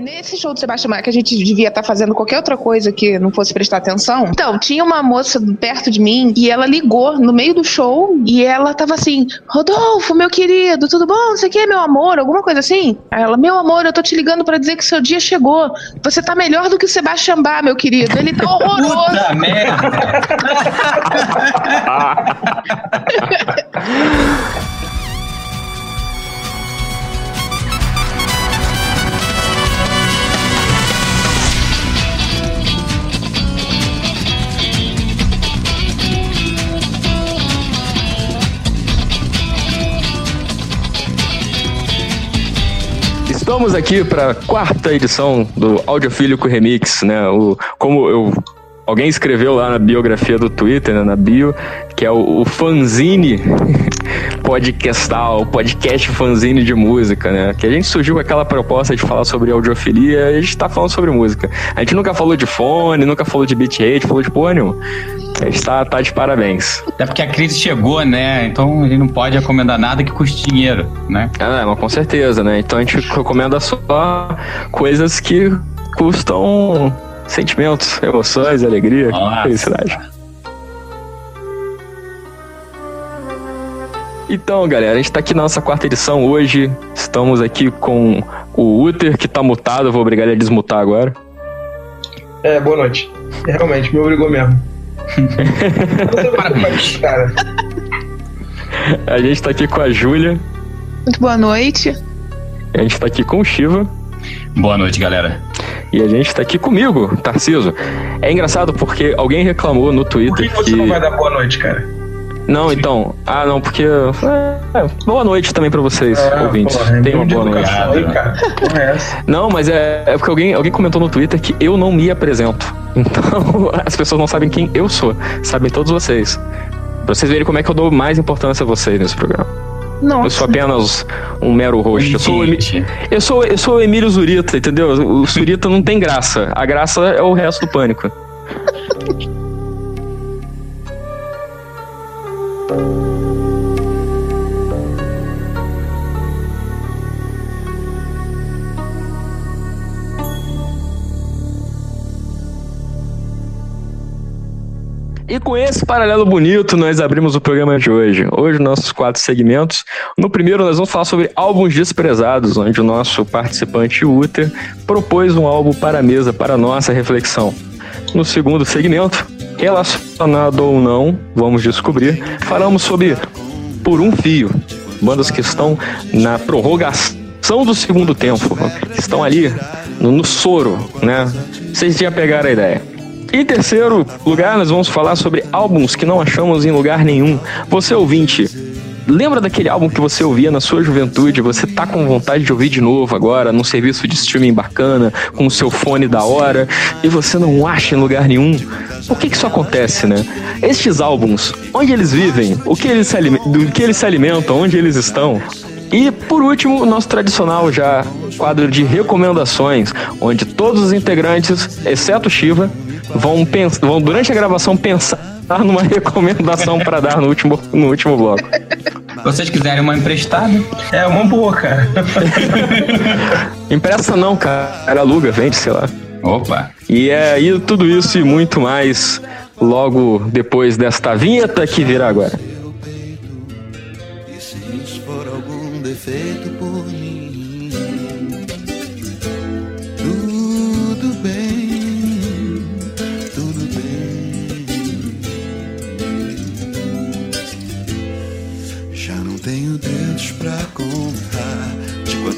Nesse show do Sebastião Maia, que a gente devia estar tá fazendo qualquer outra coisa que não fosse prestar atenção. Então, tinha uma moça perto de mim e ela ligou no meio do show e ela tava assim: Rodolfo, meu querido, tudo bom? Você quer meu amor? Alguma coisa assim? Aí ela, meu amor, eu tô te ligando para dizer que seu dia chegou. Você tá melhor do que o Sebastião Bach, meu querido. Ele tá horroroso. Puta merda! Estamos aqui para a quarta edição do Audiofílico Remix, né? O, como eu alguém escreveu lá na biografia do Twitter, né, na bio, que é o, o fanzine podcastal, o podcast fanzine de música, né? Que a gente surgiu com aquela proposta de falar sobre audiofilia e a gente tá falando sobre música. A gente nunca falou de fone, nunca falou de bitrate, falou de nenhuma. A gente tá, de parabéns. Até porque a crise chegou, né? Então a gente não pode recomendar nada que custe dinheiro, né? Ah, mas com certeza, né? Então a gente recomenda só coisas que custam sentimentos, emoções, alegria, Nossa. felicidade. Então, galera, a gente tá aqui na nossa quarta edição hoje. Estamos aqui com o Uther, que tá mutado. Eu vou obrigar ele a desmutar agora. É, boa noite. Realmente, me obrigou mesmo. Cara. A gente tá aqui com a Júlia. Muito boa noite. A gente tá aqui com o Shiva. Boa noite, galera. E a gente tá aqui comigo, Tarciso. É engraçado porque alguém reclamou no Twitter. Por que, que você não vai dar boa noite, cara? Não, então. Ah, não, porque. É, boa noite também pra vocês, é, ouvintes. Porra, Tenham uma boa noite. Aí, cara. É não, mas é, é porque alguém, alguém comentou no Twitter que eu não me apresento. Então, as pessoas não sabem quem eu sou. Sabem todos vocês. Pra vocês verem como é que eu dou mais importância a vocês nesse programa. Nossa. Eu sou apenas um mero host. Eu sou, eu sou, eu sou o Emílio Zurita, entendeu? O Zurita não tem graça. A graça é o resto do pânico. E com esse paralelo bonito, nós abrimos o programa de hoje. Hoje, nossos quatro segmentos. No primeiro, nós vamos falar sobre álbuns desprezados, onde o nosso participante Uther propôs um álbum para a mesa, para a nossa reflexão. No segundo segmento, relacionado ou não, vamos descobrir, falamos sobre Por um Fio, bandas que estão na prorrogação do segundo tempo, estão ali no, no soro, né? Vocês já pegaram a ideia. Em terceiro lugar, nós vamos falar sobre álbuns que não achamos em lugar nenhum. Você ouvinte, lembra daquele álbum que você ouvia na sua juventude? Você tá com vontade de ouvir de novo agora, num serviço de streaming bacana, com o seu fone da hora, e você não acha em lugar nenhum? Por que, que isso acontece, né? Estes álbuns, onde eles vivem? O que eles se, do que eles se alimentam? Onde eles estão? E por último, o nosso tradicional já quadro de recomendações, onde todos os integrantes, exceto Shiva, vão, vão durante a gravação pensar numa recomendação para dar no último, no último bloco. Se vocês quiserem uma emprestada, é uma boa, cara. Empresta não, cara. Aluga, vende, sei lá. Opa! E é e tudo isso e muito mais logo depois desta vinheta que virá agora. E se for algum defeito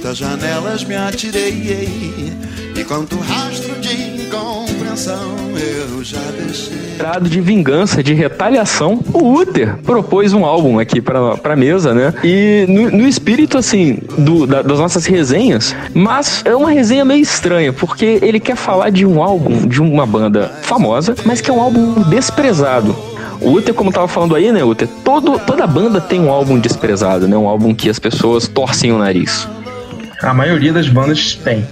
quantas janelas me atirei e quanto rastro de incompreensão eu já deixei. Trado de vingança, de retaliação, o Uther propôs um álbum aqui pra, pra mesa, né? E no, no espírito, assim, do, da, das nossas resenhas, mas é uma resenha meio estranha, porque ele quer falar de um álbum de uma banda famosa, mas que é um álbum desprezado. O Uther, como tava falando aí, né, Uther? Todo, toda banda tem um álbum desprezado, né? Um álbum que as pessoas torcem o nariz. A maioria das bandas tem.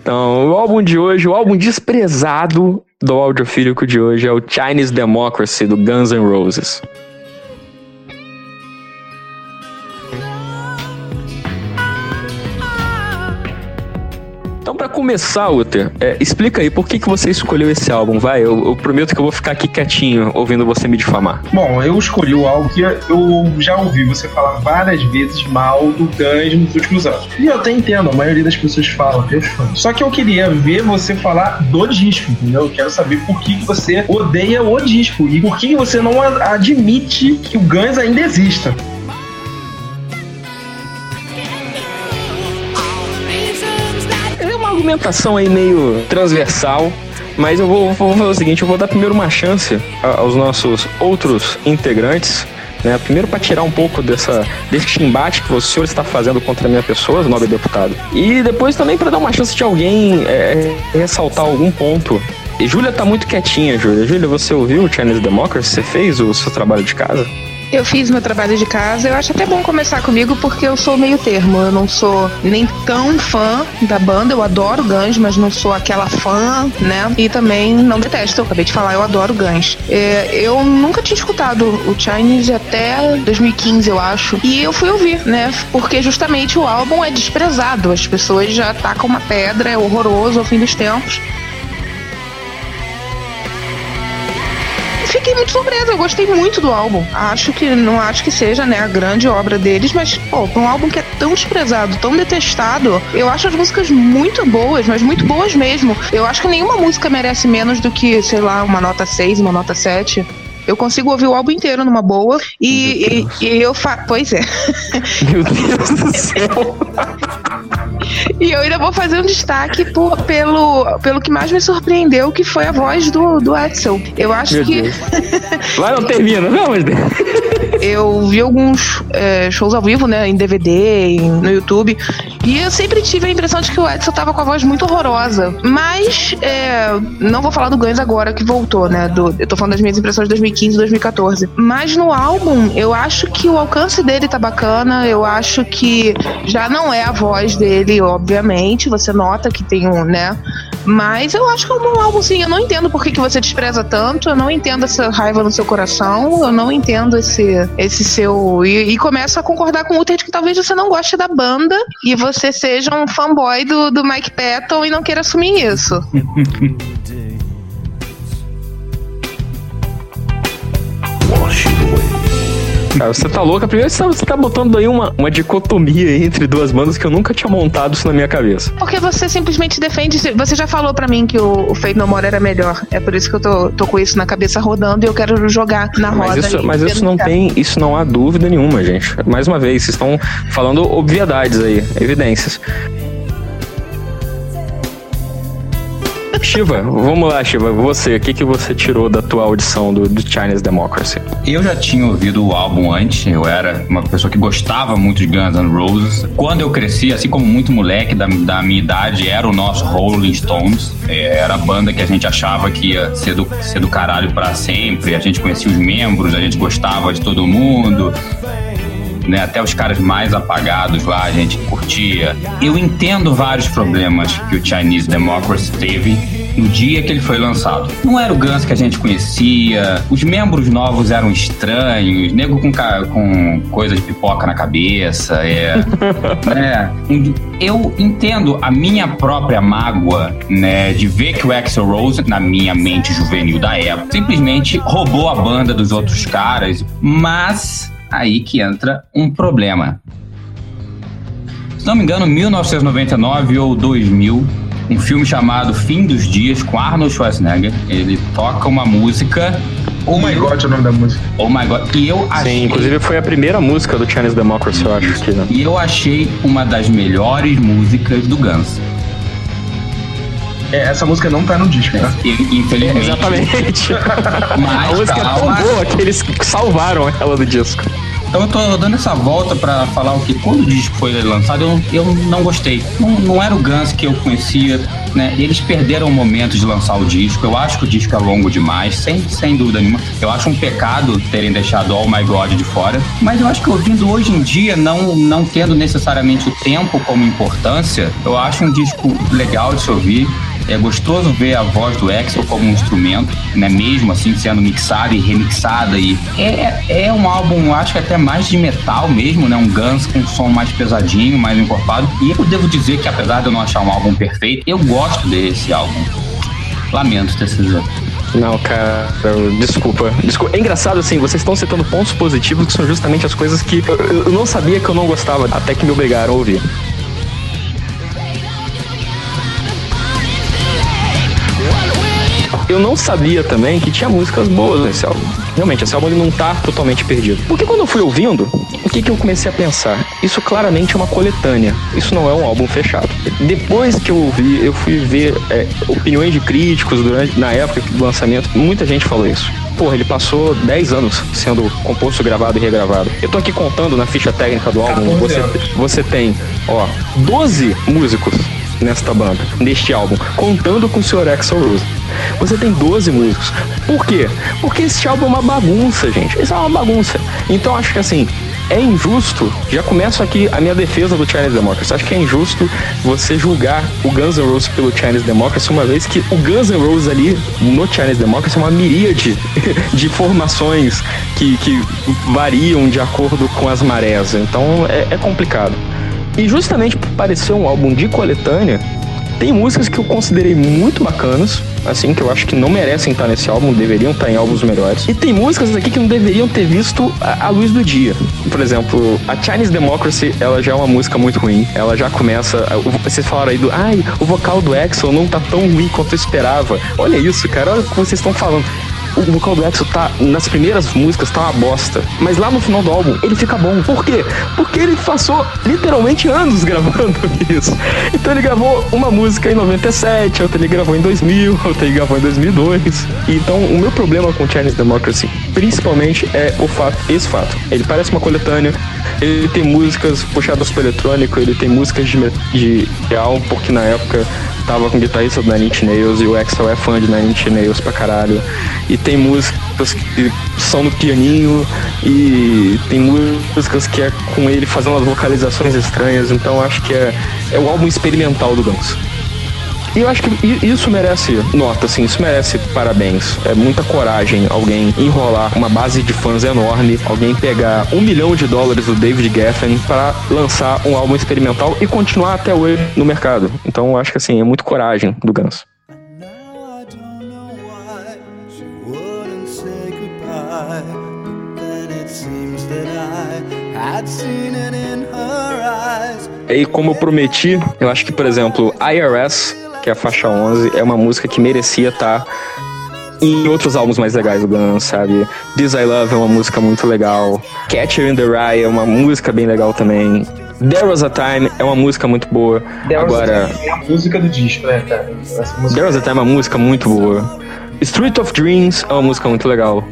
Então, o álbum de hoje, o álbum desprezado do audiofílico de hoje é o Chinese Democracy do Guns N' Roses. Então, para começar, Uther, é, explica aí por que, que você escolheu esse álbum, vai? Eu, eu, prometo que eu vou ficar aqui quietinho ouvindo você me difamar. Bom, eu escolhi o álbum que eu já ouvi você falar várias vezes mal do Guns nos últimos anos. E eu até entendo, a maioria das pessoas fala, meus fãs. Só que eu queria ver você falar do disco, entendeu? Eu quero saber por que, que você odeia o disco e por que você não admite que o Guns ainda exista. Argumentação aí meio transversal, mas eu vou, vou fazer o seguinte: eu vou dar primeiro uma chance aos nossos outros integrantes. Né, primeiro para tirar um pouco dessa, desse embate que o senhor está fazendo contra a minha pessoa, nobre deputado. E depois também para dar uma chance de alguém é, ressaltar algum ponto e Júlia tá muito quietinha, Júlia. Júlia, você ouviu o Chinese Democracy? Você fez o seu trabalho de casa? Eu fiz meu trabalho de casa. Eu acho até bom começar comigo porque eu sou meio termo. Eu não sou nem tão fã da banda. Eu adoro Guns, mas não sou aquela fã, né? E também não detesto. Eu acabei de falar, eu adoro Guns. É, eu nunca tinha escutado o Chinese até 2015, eu acho. E eu fui ouvir, né? Porque justamente o álbum é desprezado. As pessoas já tacam uma pedra, é horroroso ao fim dos tempos. Surpresa. Eu gostei muito do álbum. Acho que não acho que seja, né, a grande obra deles, mas pô, um álbum que é tão desprezado, tão detestado, eu acho as músicas muito boas, mas muito boas mesmo. Eu acho que nenhuma música merece menos do que, sei lá, uma nota 6, uma nota 7. Eu consigo ouvir o álbum inteiro numa boa e, e, e eu fa... Pois é. Meu Deus do céu. E eu ainda vou fazer um destaque por, pelo, pelo que mais me surpreendeu, que foi a voz do, do Edsel. Eu acho Meu que. Vai, não termina, não, mas. eu vi alguns é, shows ao vivo, né, em DVD, no YouTube, e eu sempre tive a impressão de que o Edson tava com a voz muito horrorosa. Mas, é, não vou falar do Guns agora que voltou, né, do, eu tô falando das minhas impressões de 2015 e 2014. Mas no álbum, eu acho que o alcance dele tá bacana, eu acho que já não é a voz dele, obviamente, você nota que tem um, né, mas eu acho que é um bom álbum, sim. Eu não entendo por que, que você despreza tanto, eu não entendo essa raiva no seu coração, eu não entendo esse, esse seu. E, e começo a concordar com o Uther de que talvez você não goste da banda e você seja um fanboy do, do Mike Patton e não queira assumir isso. Cara, você tá louca. Primeiro você tá botando aí uma, uma dicotomia entre duas bandas que eu nunca tinha montado isso na minha cabeça. Porque você simplesmente defende. Você já falou para mim que o, o Fate No More era melhor. É por isso que eu tô, tô com isso na cabeça rodando e eu quero jogar na roda. Mas isso, mas isso não tem. Isso não há dúvida nenhuma, gente. Mais uma vez, vocês estão falando obviedades aí, evidências. Shiva, vamos lá, Shiva. Você, o que, que você tirou da tua audição do, do Chinese Democracy? Eu já tinha ouvido o álbum antes, eu era uma pessoa que gostava muito de Guns N' Roses. Quando eu cresci, assim como muito moleque da, da minha idade, era o nosso Rolling Stones. É, era a banda que a gente achava que ia ser do, ser do caralho para sempre. A gente conhecia os membros, a gente gostava de todo mundo né? Até os caras mais apagados lá, a gente curtia. Eu entendo vários problemas que o Chinese Democracy teve no dia que ele foi lançado. Não era o Guns que a gente conhecia, os membros novos eram estranhos, nego com, com coisa de pipoca na cabeça, é, né? Eu entendo a minha própria mágoa, né, de ver que o Axel Rose, na minha mente juvenil da época, simplesmente roubou a banda dos outros caras, mas aí que entra um problema. Se não me engano, 1999 ou 2000, um filme chamado Fim dos Dias com Arnold Schwarzenegger. Ele toca uma música. Oh My God é o nome da música. Oh My God. E eu achei. Sim, inclusive foi a primeira música do Chinese Democracy, eu acho. Que, né? E eu achei uma das melhores músicas do Guns. É, essa música não tá no disco, tá? Infelizmente. exatamente. Mas, a música calma. é tão boa que eles salvaram ela do disco. Então eu tô dando essa volta para falar o que quando o disco foi lançado eu, eu não gostei. Não, não era o Guns que eu conhecia, né? Eles perderam o momento de lançar o disco. Eu acho que o disco é longo demais, sem, sem dúvida nenhuma. Eu acho um pecado terem deixado All My God de fora. Mas eu acho que ouvindo hoje em dia, não, não tendo necessariamente o tempo como importância, eu acho um disco legal de se ouvir É gostoso ver a voz do Axel como um instrumento, né? Mesmo assim sendo mixada e remixada. E é, é um álbum, acho que até mais de metal mesmo, né? Um Guns com um som mais pesadinho, mais encorpado. E eu devo dizer que apesar de eu não achar um álbum perfeito, eu gosto desse álbum. Lamento, TCZ. Não, cara, desculpa. desculpa. É engraçado assim, vocês estão citando pontos positivos que são justamente as coisas que eu, eu não sabia que eu não gostava, até que me obrigaram a ouvir. Eu não sabia também que tinha músicas boas nesse álbum. Realmente, esse álbum ele não tá totalmente perdido. Porque quando eu fui ouvindo, o que, que eu comecei a pensar? Isso claramente é uma coletânea. Isso não é um álbum fechado. Depois que eu ouvi, eu fui ver é, opiniões de críticos durante, na época do lançamento. Muita gente falou isso. Porra, ele passou 10 anos sendo composto, gravado e regravado. Eu tô aqui contando na ficha técnica do álbum. Você, você tem, ó, 12 músicos nesta banda, neste álbum, contando com o Sr. Axel Rose. Você tem 12 músicos. Por quê? Porque esse álbum é uma bagunça, gente. Isso é uma bagunça. Então acho que assim, é injusto, já começo aqui a minha defesa do Chinese Democracy. Acho que é injusto você julgar o Guns N' Roses pelo Chinese Democracy, uma vez que o Guns N' Roses ali no Chinese Democracy é uma miríade de formações que, que variam de acordo com as marés. Então é, é complicado. E justamente por parecer um álbum de coletânea, tem músicas que eu considerei muito bacanas, assim, que eu acho que não merecem estar nesse álbum, deveriam estar em álbuns melhores. E tem músicas aqui que não deveriam ter visto a, a, luz do dia. Por exemplo, a Chinese Democracy, ela já é uma música muito ruim. Ela já começa. Vocês falaram aí do. Ai, o vocal do Axel não tá tão ruim quanto eu esperava. Olha isso, cara, olha o que vocês estão falando o vocal do Axel tá, nas primeiras músicas, tá uma bosta. Mas lá no final do álbum, ele fica bom. Por quê? Porque ele passou literalmente anos gravando isso. Então ele gravou uma música em 97, outra ele gravou em 2000, outra ele gravou em 2002. Então o meu problema com Chinese Democracy, principalmente, é o fato, esse fato. Ele parece uma coletânea, ele tem músicas puxadas pro eletrônico, ele tem músicas de, de real, porque na época tava com o guitarrista do Nine Nails e o Axel é fã de Nine Nails pra caralho. E tem músicas que são no pianinho e tem músicas que é com ele fazendo as vocalizações estranhas, então acho que é, é o álbum experimental do Guns. E eu acho que isso merece nota, assim, isso merece parabéns. É muita coragem alguém enrolar uma base de fãs enorme, alguém pegar um milhão de dólares do David Geffen para lançar um álbum experimental e continuar até hoje no mercado. Então eu acho que assim, é muito coragem do Guns. E como eu prometi, eu acho que, por exemplo, IRS que é a faixa 11, é uma música que merecia estar tá em outros álbuns mais legais do Guns, sabe? This I Love é uma música muito legal. Catcher in the Rye é uma música bem legal também. There Was a Time é uma música muito boa. There Agora, é a música do disco, né, cara? There Was a Time é uma música muito boa. Street of Dreams é uma música muito legal.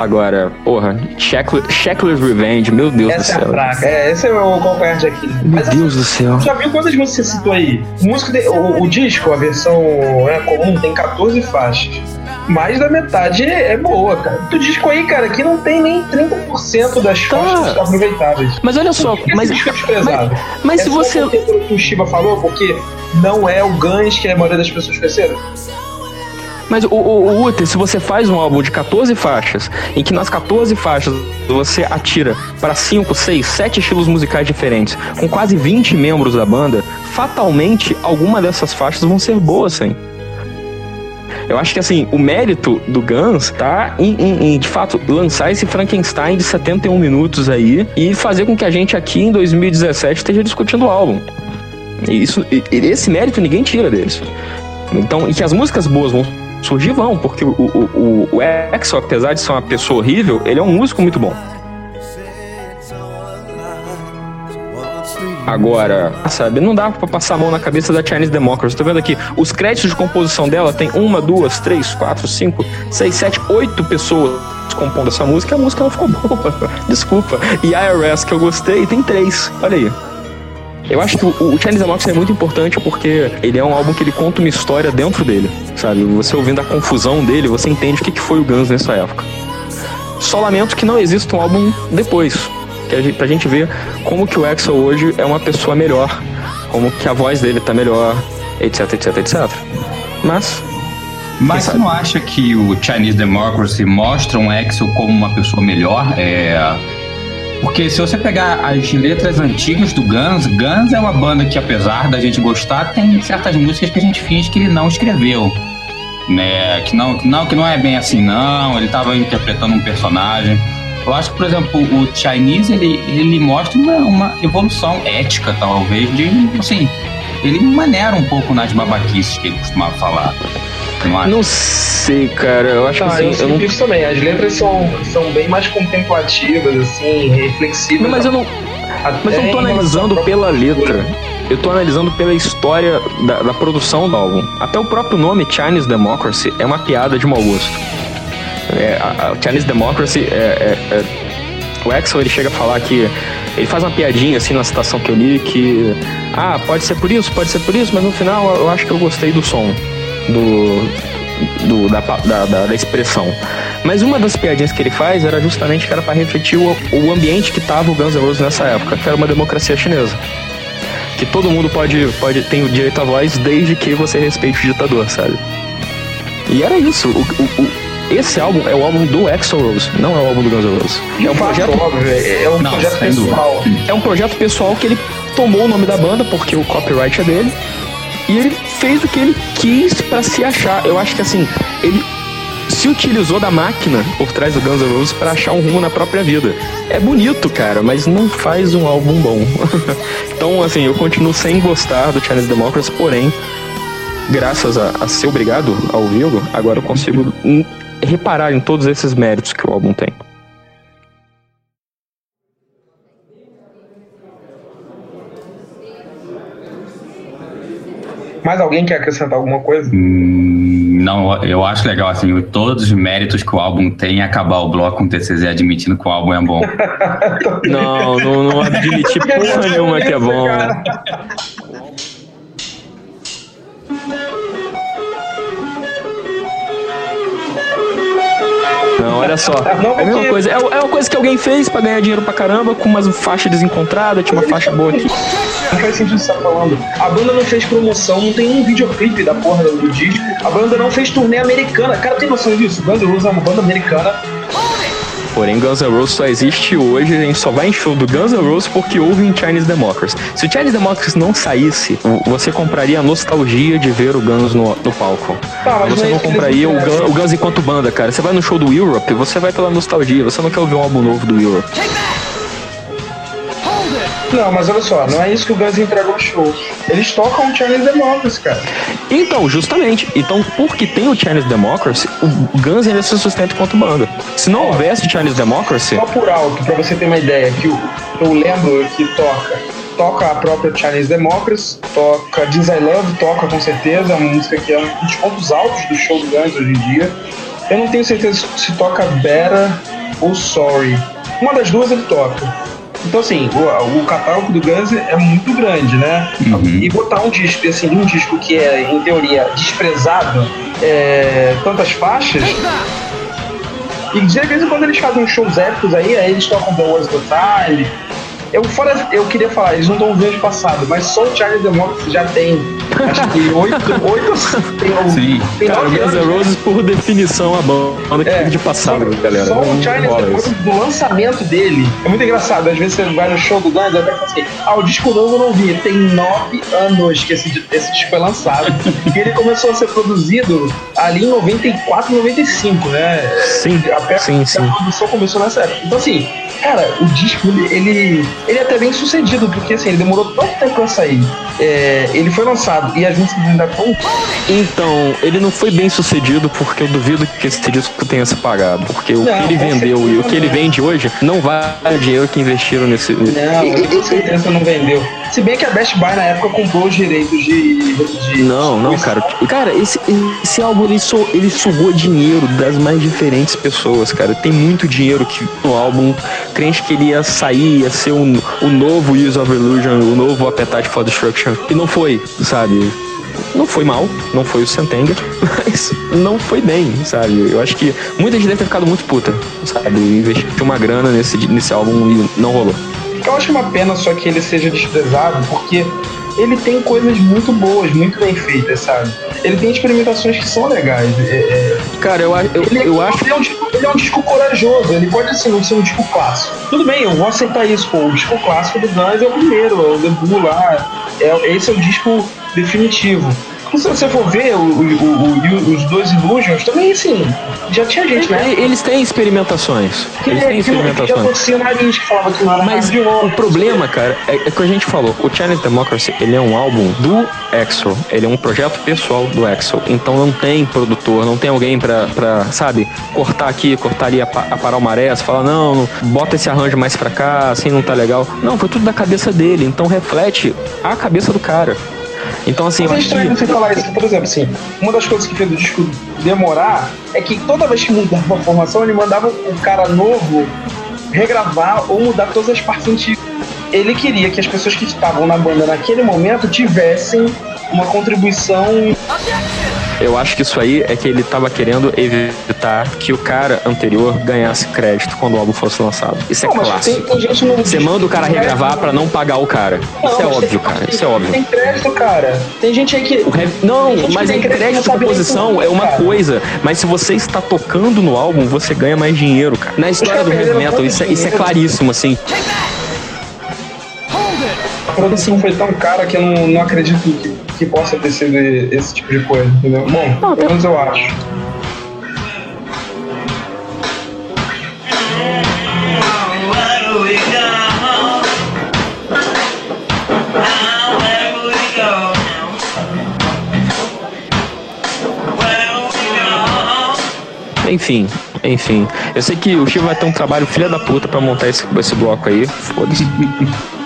Agora, porra, Shackler's Revenge, meu Deus essa do céu. É, a fraca. é esse é o de aqui. Meu Mas, Deus do céu. Já viu quantas músicas você citou aí? O, músico de, o, o disco, a versão né, comum, tem 14 faixas mais da metade é, boa, cara. Do disco aí, cara, aqui não tem nem 30% das tá. faixas aproveitáveis. Mas olha só, mas, disco é mas, mas é se você. O que o Shiba falou, porque não é o Guns que a maioria das pessoas conheceram. Mas o, o, o se você faz um álbum de 14 faixas, em que nas 14 faixas você atira para 5, 6, 7 estilos musicais diferentes, com quase 20 membros da banda, fatalmente alguma dessas faixas vão ser boas, sim. Eu acho que assim, o mérito do Guns tá em, em, em, de fato lançar esse Frankenstein de 71 minutos aí e fazer com que a gente aqui em 2017 esteja discutindo o álbum. Isso, esse mérito ninguém tira deles. Então, e que as músicas boas vão surgir vão, porque o, o, o, Exo, apesar de ser uma pessoa horrível, ele é um músico muito bom. Agora, sabe, não dá pra passar a mão na cabeça da Chinese Democracy. Tô vendo aqui, os créditos de composição dela tem uma, duas, três, quatro, cinco, seis, sete, oito pessoas compondo essa música e a música não ficou boa. Desculpa. E IRS, que eu gostei, tem três. Olha aí. Eu acho que o, o Chinese Democracy é muito importante porque ele é um álbum que ele conta uma história dentro dele, sabe? Você ouvindo a confusão dele, você entende o que, que foi o Guns nessa época. Só lamento que não exista um álbum depois, que a gente, pra gente ver como que o Axel hoje é uma pessoa melhor, como que a voz dele tá melhor, etc, etc, etc. Mas. Mas você não acha que o Chinese Democracy mostra um Axel como uma pessoa melhor? É. Porque se você pegar as letras antigas do Guns, Guns é uma banda que, apesar da gente gostar, tem certas músicas que a gente finge que ele não escreveu. Né? Que não, não, que não é bem assim, não. Ele estava interpretando um personagem. Eu acho que, por exemplo, o Chinese ele, ele mostra uma, uma evolução ética, talvez, de assim, ele maneira um pouco nas babaquices que ele costumava falar. Não, não sei, cara. Eu acho não, que assim, eu, eu não... isso também. As letras são, são bem mais contemplativas, assim, reflexivas. Não, mas eu não. Mas eu não tô analisando pela letra. Eu tô analisando pela história da, da, produção do álbum. Até o próprio nome Chinese Democracy é uma piada de mau gosto. É, a, a Chinese Democracy é, é, é, o Axel ele chega a falar que ele faz uma piadinha assim na citação que eu li que ah pode ser por isso pode ser por isso mas no final eu acho que eu gostei do som do, do da, da, da, da, expressão. Mas uma das piadinhas que ele faz era justamente que era para refletir o, o ambiente que tava o Guns N' Roses nessa época, que era uma democracia chinesa. Que todo mundo pode, pode ter o direito à voz desde que você respeite o ditador, sabe? E era isso. O, o, o, esse álbum é o álbum do Axl Rose, não é o álbum do Guns N' Roses. É um projeto, é um não, projeto pessoal. É um projeto pessoal que ele tomou o nome da banda porque o copyright é dele e ele fez o que ele quis para se achar. Eu acho que assim, ele se utilizou da máquina por trás do Guns N' Roses para achar um rumo na própria vida. É bonito, cara, mas não faz um álbum bom. então, assim, eu continuo sem gostar do Chinese Democracy, porém, graças a, a ser obrigado a ouvi-lo, agora eu consigo reparar em todos esses méritos que o álbum tem. Mais alguém quer acrescentar alguma coisa? Hum, não, eu acho legal, assim, todos os méritos que o álbum tem acabar o bloco com o TCZ admitindo que o álbum é bom. não, não, não admiti porra nenhuma que é bom. Não, olha só. Não, é a mesma coisa. É, é uma coisa que alguém fez pra ganhar dinheiro pra caramba, com umas faixas desencontradas, tinha uma faixa boa aqui. Não faz sentido você tá falando. A banda não fez promoção, não tem um videoclipe da porra do disco. A banda não fez turnê americana. Cara, tem noção disso? Guns N' Roses é uma banda americana Porém, Guns N' Roses só existe hoje, a gente só vai em show do Guns N' Roses porque houve em Chinese Democracy. Se o Chinese Democracy não saísse, você compraria a nostalgia de ver o Guns no, no palco. Tá, você não, não compraria o Guns, o Guns enquanto banda, cara. Você vai no show do Europe, você vai pela nostalgia, você não quer ouvir um álbum novo do Europe. Não, mas olha só, não é isso que o Guns entregou no show. Eles tocam o Chinese Democracy, cara. Então, justamente. Então, porque tem o Chinese Democracy, o Guns ainda se sustenta enquanto banda. Se não houvesse Chinese Democracy. Só por alto, pra você ter uma ideia, que eu, eu lembro que toca. Toca a própria Chinese Democracy, toca Diz I Love, toca com certeza, uma música que é um dos pontos altos do show do Guns hoje em dia. Eu não tenho certeza se toca Better ou Sorry. Uma das duas ele toca. Então, assim, o, o catálogo do Guns é muito grande, né? Uhum. E botar um disco, assim, um disco que é, em teoria, desprezado, é, tantas faixas. E de vez em quando eles fazem shows épicos aí, aí eles tocam The Wars the Time, eu, fora, eu queria falar, eles não estão vendo passado, mas só o Charlie Democracy já tem. Acho que oito. oito tem, Sim. Tem cara, o Guns N' Roses, por definição, a banda que é, de passado, só, galera. Só o do lançamento dele, é muito engraçado. Às vezes você vai no show do Guns, até assim, ah, o disco novo eu não vi. Tem nove anos que esse, esse disco foi lançado. e ele começou a ser produzido ali em 94, 95, né? Sim, a, sim, sim. A produção começou nessa época. Então, assim, cara, o disco, ele, ele ele é até bem sucedido, porque assim, ele demorou tanto tempo pra sair. É, ele foi lançado e as músicas ainda estão. Então, ele não foi bem sucedido porque eu duvido que esse disco tenha se pagado. Porque o não, que ele vendeu e o que ele vende hoje não vale o dinheiro que investiram nesse. Não, ele com certeza não vendeu. Se bem que a Best Buy na época comprou os direitos de. de não, não, cara. Cara, esse, esse álbum ele, so, ele sugou dinheiro das mais diferentes pessoas, cara. Tem muito dinheiro que no álbum crente que ele ia sair, ia ser um o novo Use of Illusion, o novo Appetite for Destruction. E não foi, sabe? Não foi mal, não foi o Sentenga, mas não foi bem, sabe? Eu acho que muita gente deve ter ficado muito puta, sabe? Investir uma grana nesse, nesse álbum e não rolou. Eu acho uma pena só que ele seja desprezado, porque ele tem coisas muito boas, muito bem feitas, sabe? Ele tem experimentações que são legais. É, é... Cara, eu, eu, ele, é eu acho. Ele é, um disco, ele é um disco corajoso, ele pode assim, não ser um disco clássico. Tudo bem, eu vou aceitar isso, pô. O disco clássico do Guns é o primeiro, é o debut lá. É, esse é o disco definitivo se você for ver, o, o, o, os dois Illusions também, assim, já tinha gente, né? Eles têm experimentações. Eles têm experimentações. Que, nariz, que falava que não era Mas o problema, cara, é, é que a gente falou, o Challenge Democracy, ele é um álbum do Exo, ele é um projeto pessoal do Exo, então não tem produtor, não tem alguém pra, pra sabe, cortar aqui, cortar ali, aparar o maré, falar, não, bota esse arranjo mais pra cá, assim não tá legal. Não, foi tudo da cabeça dele, então reflete a cabeça do cara. Então, assim, Mas é estranho que... você falar isso, por exemplo, assim, uma das coisas que fez o disco demorar é que toda vez que mudava a formação, ele mandava o cara novo regravar ou mudar todas as partes antigas. Ele queria que as pessoas que estavam na banda naquele momento tivessem uma contribuição. Eu acho que isso aí é que ele estava querendo evitar que o cara anterior ganhasse crédito quando o álbum fosse lançado. Isso é não, clássico. Tem, tem Você manda o cara regravar para não pagar o cara. Não, isso é óbvio, tem, cara. Isso é óbvio. Tem crédito, cara. Tem gente aí que. Re... Não, mas em crédito de composição é uma cara. coisa. Mas se você está tocando no álbum, você ganha mais dinheiro, cara. Na história do heavy metal, isso é, isso é claríssimo, assim. A produção foi tão cara que eu não, não acredito que que possa ter sido esse tipo de coisa, entendeu? Bom, não, pelo menos eu acho. Enfim, enfim. Eu sei que o Chico vai ter um trabalho filha da puta pra montar esse, esse bloco aí. Foda-se.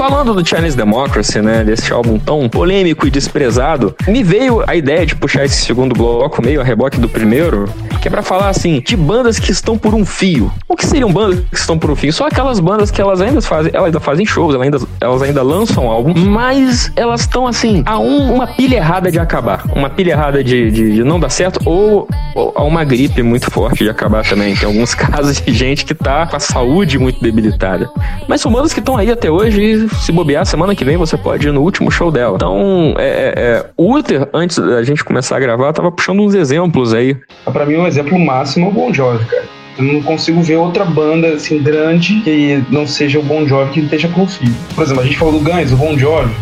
falando do Chinese Democracy, né, desse álbum tão polêmico e desprezado, me veio a ideia de puxar esse segundo bloco meio a reboque do primeiro, que é pra falar assim, de bandas que estão por um fio. O que seriam bandas que estão por um fio? Só aquelas bandas que elas ainda fazem, elas ainda fazem shows, elas ainda, elas ainda lançam álbum, mas elas estão assim, a um, uma pilha errada de acabar. Uma pilha errada de, de, de não dar certo, ou, ou, a uma gripe muito forte de acabar também. Tem alguns casos de gente que tá com a saúde muito debilitada. Mas são bandas que estão aí até hoje e se bobear, semana que vem você pode ir no último show dela. Então, é, é, é o Uther, antes da gente começar a gravar, tava puxando uns exemplos aí. Pra mim, um exemplo máximo é o Bon Jovi, cara. Eu não consigo ver outra banda assim grande que não seja o Bon Jovi que esteja com o filho. Por exemplo, a gente falou do Guns, o Bon Jovi,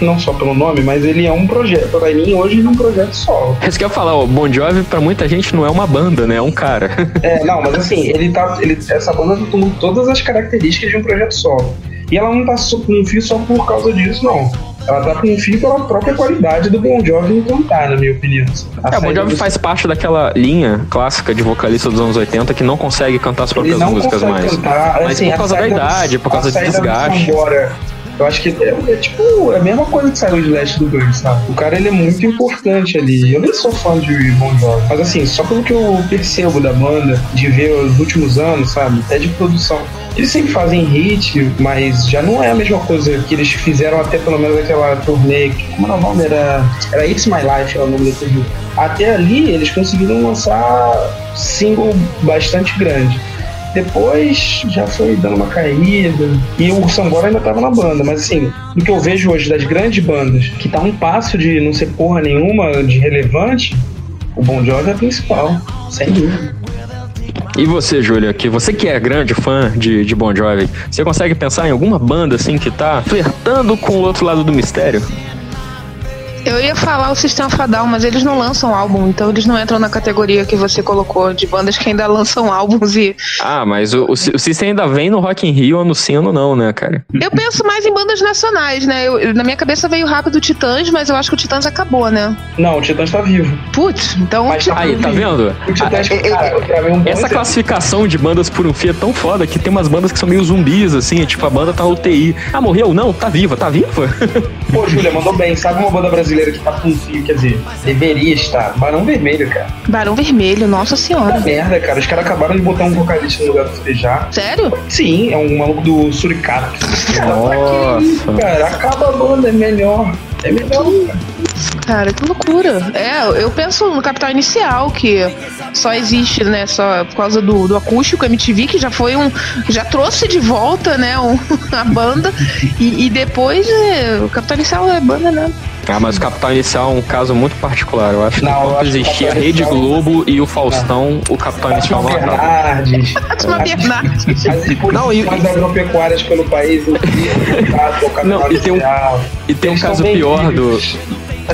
não só pelo nome, mas ele é um projeto. Pra mim, hoje ele é um projeto solo. Isso que eu ia falar, o Bon Jovi pra muita gente não é uma banda, né? É um cara. É, não, mas assim, ele tá. Ele, essa banda tá tomando todas as características de um projeto solo. E ela não tá com um fio só por causa disso, não. Ela tá com um fio pela própria qualidade do Bon Jovi em cantar, na minha opinião. A é, o Bon Jovi faz parte daquela linha clássica de vocalista dos anos 80 que não consegue cantar as próprias músicas mais. Cantar, Mas assim, por causa da idade, por causa do desgaste. Embora, eu acho que é, é, tipo, é a mesma coisa que saiu de Leste do Guns, sabe? O cara ele é muito importante ali. Eu nem sou fã de Bon Jovi, mas assim, só pelo que eu percebo da banda, de ver os últimos anos, sabe? Até de produção. Eles sempre fazem hit, mas já não é a mesma coisa que eles fizeram até pelo menos aquela turnê. Como era o nome? Era, era It's My Life, era o nome da turnê. Até ali eles conseguiram lançar single bastante grande. Depois já foi dando uma caída. E o Sambora ainda tava na banda. Mas assim, do que eu vejo hoje das grandes bandas, que tá um passo de não ser porra nenhuma de relevante, o Bon Jovi é a principal, sem dúvida. E você, Júlia, que você que é grande fã de, de Bon Jovi, você consegue pensar em alguma banda assim que tá flertando com o outro lado do mistério? Eu ia falar o Sistema Fadal, mas eles não lançam álbum, então eles não entram na categoria que você colocou de bandas que ainda lançam álbuns e. Ah, mas o, o, o System ainda vem no Rock in Rio anunciando não, né, cara? Eu penso mais em bandas nacionais, né? Eu, na minha cabeça veio rápido o Titãs, mas eu acho que o Titãs acabou, né? Não, o Titãs tá vivo. Putz, então. Mas tá Aí, tá vendo? O Titãs, Ah, é- cara, pra mim, um Essa classificação de bandas por um fio é tão foda que tem umas bandas que são meio zumbis, assim, tipo, a banda tá UTI. Ah, morreu? Não, tá viva, tá viva? Pô, Júlia, mandou bem. Sabe uma banda brasileira que tá com um fio, quer dizer, deveria estar? Barão Vermelho, cara. Barão Vermelho, nossa Puta senhora. merda, cara. Os caras acabaram de botar um vocalista no lugar do Frejá. Sério? Sim, é um maluco do Suricato. Nossa. Cara, acaba a banda, é melhor. É melhor, cara. Cara, que loucura. É, eu penso no Capital Inicial, que só existe, né, só por causa do, do acústico MTV, que já foi um. Já trouxe de volta, né, um, a banda. E, e depois é, o Capital Inicial é banda, né? Ah, mas o Capital Inicial é um caso muito particular. Eu acho que Não, que o existia a Rede Globo e o Faustão, o Capital Inicial não acaba. Bernardes. Fátima Bernardes. As Não, e- exposições agropecuárias pelo país, o Capital Não, e tem um-. E tem um caso pior do.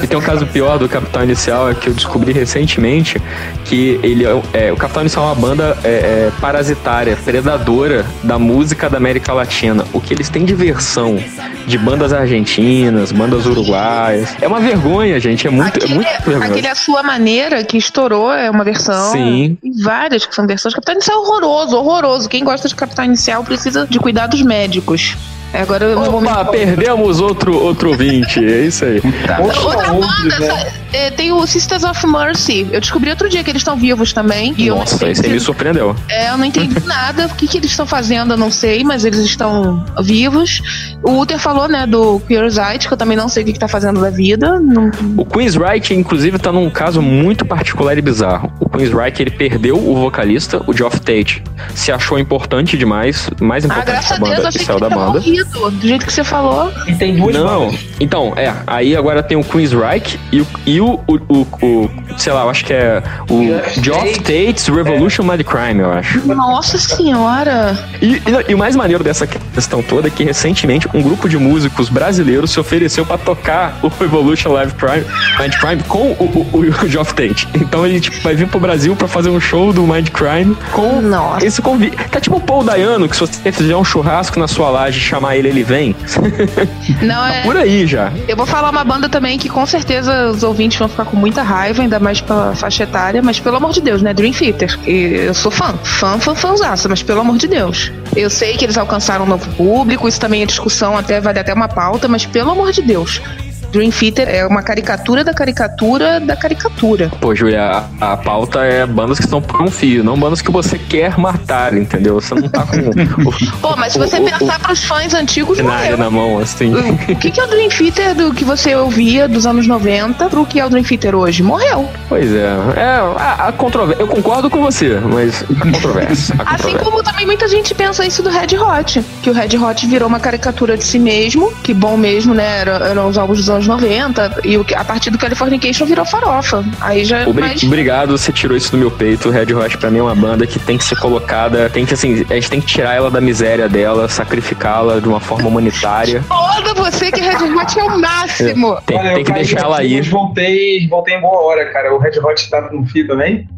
E tem um caso pior do Capital Inicial é que eu descobri recentemente que ele é, é, o Capital Inicial é uma banda é, é, parasitária, predadora da música da América Latina. O que eles têm de versão de bandas argentinas, bandas uruguaias. É uma vergonha, gente. É muito, é Aquele, muito vergonhoso. aquele A Sua Maneira, que estourou, é uma versão. Sim. E várias que são versões. Capital Inicial é horroroso, horroroso. Quem gosta de Capital Inicial precisa de cuidados médicos. É, Agora Opa, perdemos outro, outro ouvinte. É isso aí. Puta. Outros Outra banda, né? É, tem o Sisters of Mercy. Eu descobri outro dia que eles estão vivos também. E eu não Nossa, entendi- isso aí me surpreendeu. É, eu não entendi nada. O que, que eles estão fazendo, eu não sei, mas eles estão vivos. O Uther falou, né, do Curiosite, que eu também não sei o que, que tá fazendo da vida. Não- O Queensryche, inclusive, tá num caso muito particular e bizarro. O Queensryche, ele perdeu o vocalista, o Geoff Tate. Se achou importante demais, mais Ah, importante graças que a a Deus, eu banda, achei que ele da banda. morrido. Do jeito que você falou. E tem duas Não, bandas. então, é, aí agora tem o Queensryche e o, e o, o, o, o- sei lá, eu acho que é o Geoff Geoff Tate. Tate's Revolution Mad Crime, eu acho. Nossa senhora. E, e- e o mais maneiro dessa questão toda é que recentemente um grupo de músicos brasileiros se ofereceu pra tocar o Revolution Live Crime, Mind Crime com o, o, o Geoff Tate. Então ele tipo, vai vir pro Brasil pra fazer um show do Mind Crime com Nossa. esse convite. Tá tipo o Paul Dayano, que se você fizer um churrasco na sua laje e chamar ele, ele vem. Não, é. Por aí já. Eu vou falar uma banda também que com certeza os ouvintes vão ficar com muita raiva, ainda mais pela faixa etária, mas pelo amor de Deus, né? Dream Theater. Eu sou fã, fã, fã, fãzaça, mas pelo amor de Deus. Eu sei que eles alcançaram um novo público, isso também é discussão, até vale até uma pauta, mas pelo amor de Deus. Dream Theater é uma caricatura da caricatura da caricatura. Pô, Júlia, a, a pauta é bandas que estão por um fio, não bandas que você quer matar, entendeu? Você não tá com o, Pô, mas se você o- pensar pros fãs antigos, morreu. na mão, assim. O que, que é o Dream Theater do que você ouvia dos anos 90 pro que é o Dream Theater hoje? Morreu. Pois é. É, a, a controvérsia. Eu concordo com você, mas a controvérsia. A Assim controvérsia. como também muita gente pensa isso do Red Hot, que o Red Hot virou uma caricatura de si mesmo, que bom mesmo, né? Era- Eram os álbuns dos anos 90, e a partir do Californication virou farofa. Aí já. Obri- mas- Obrigado, você tirou isso do meu peito. O Red Hot pra mim é uma banda que tem que ser colocada, tem que assim, a gente tem que tirar ela da miséria dela, sacrificá-la de uma forma humanitária. Foda você que Red Hot é o máximo! Tem, Olha, tem que deixar ela aí. Voltei, voltei em boa hora, cara. O Red Hot tá no fio também?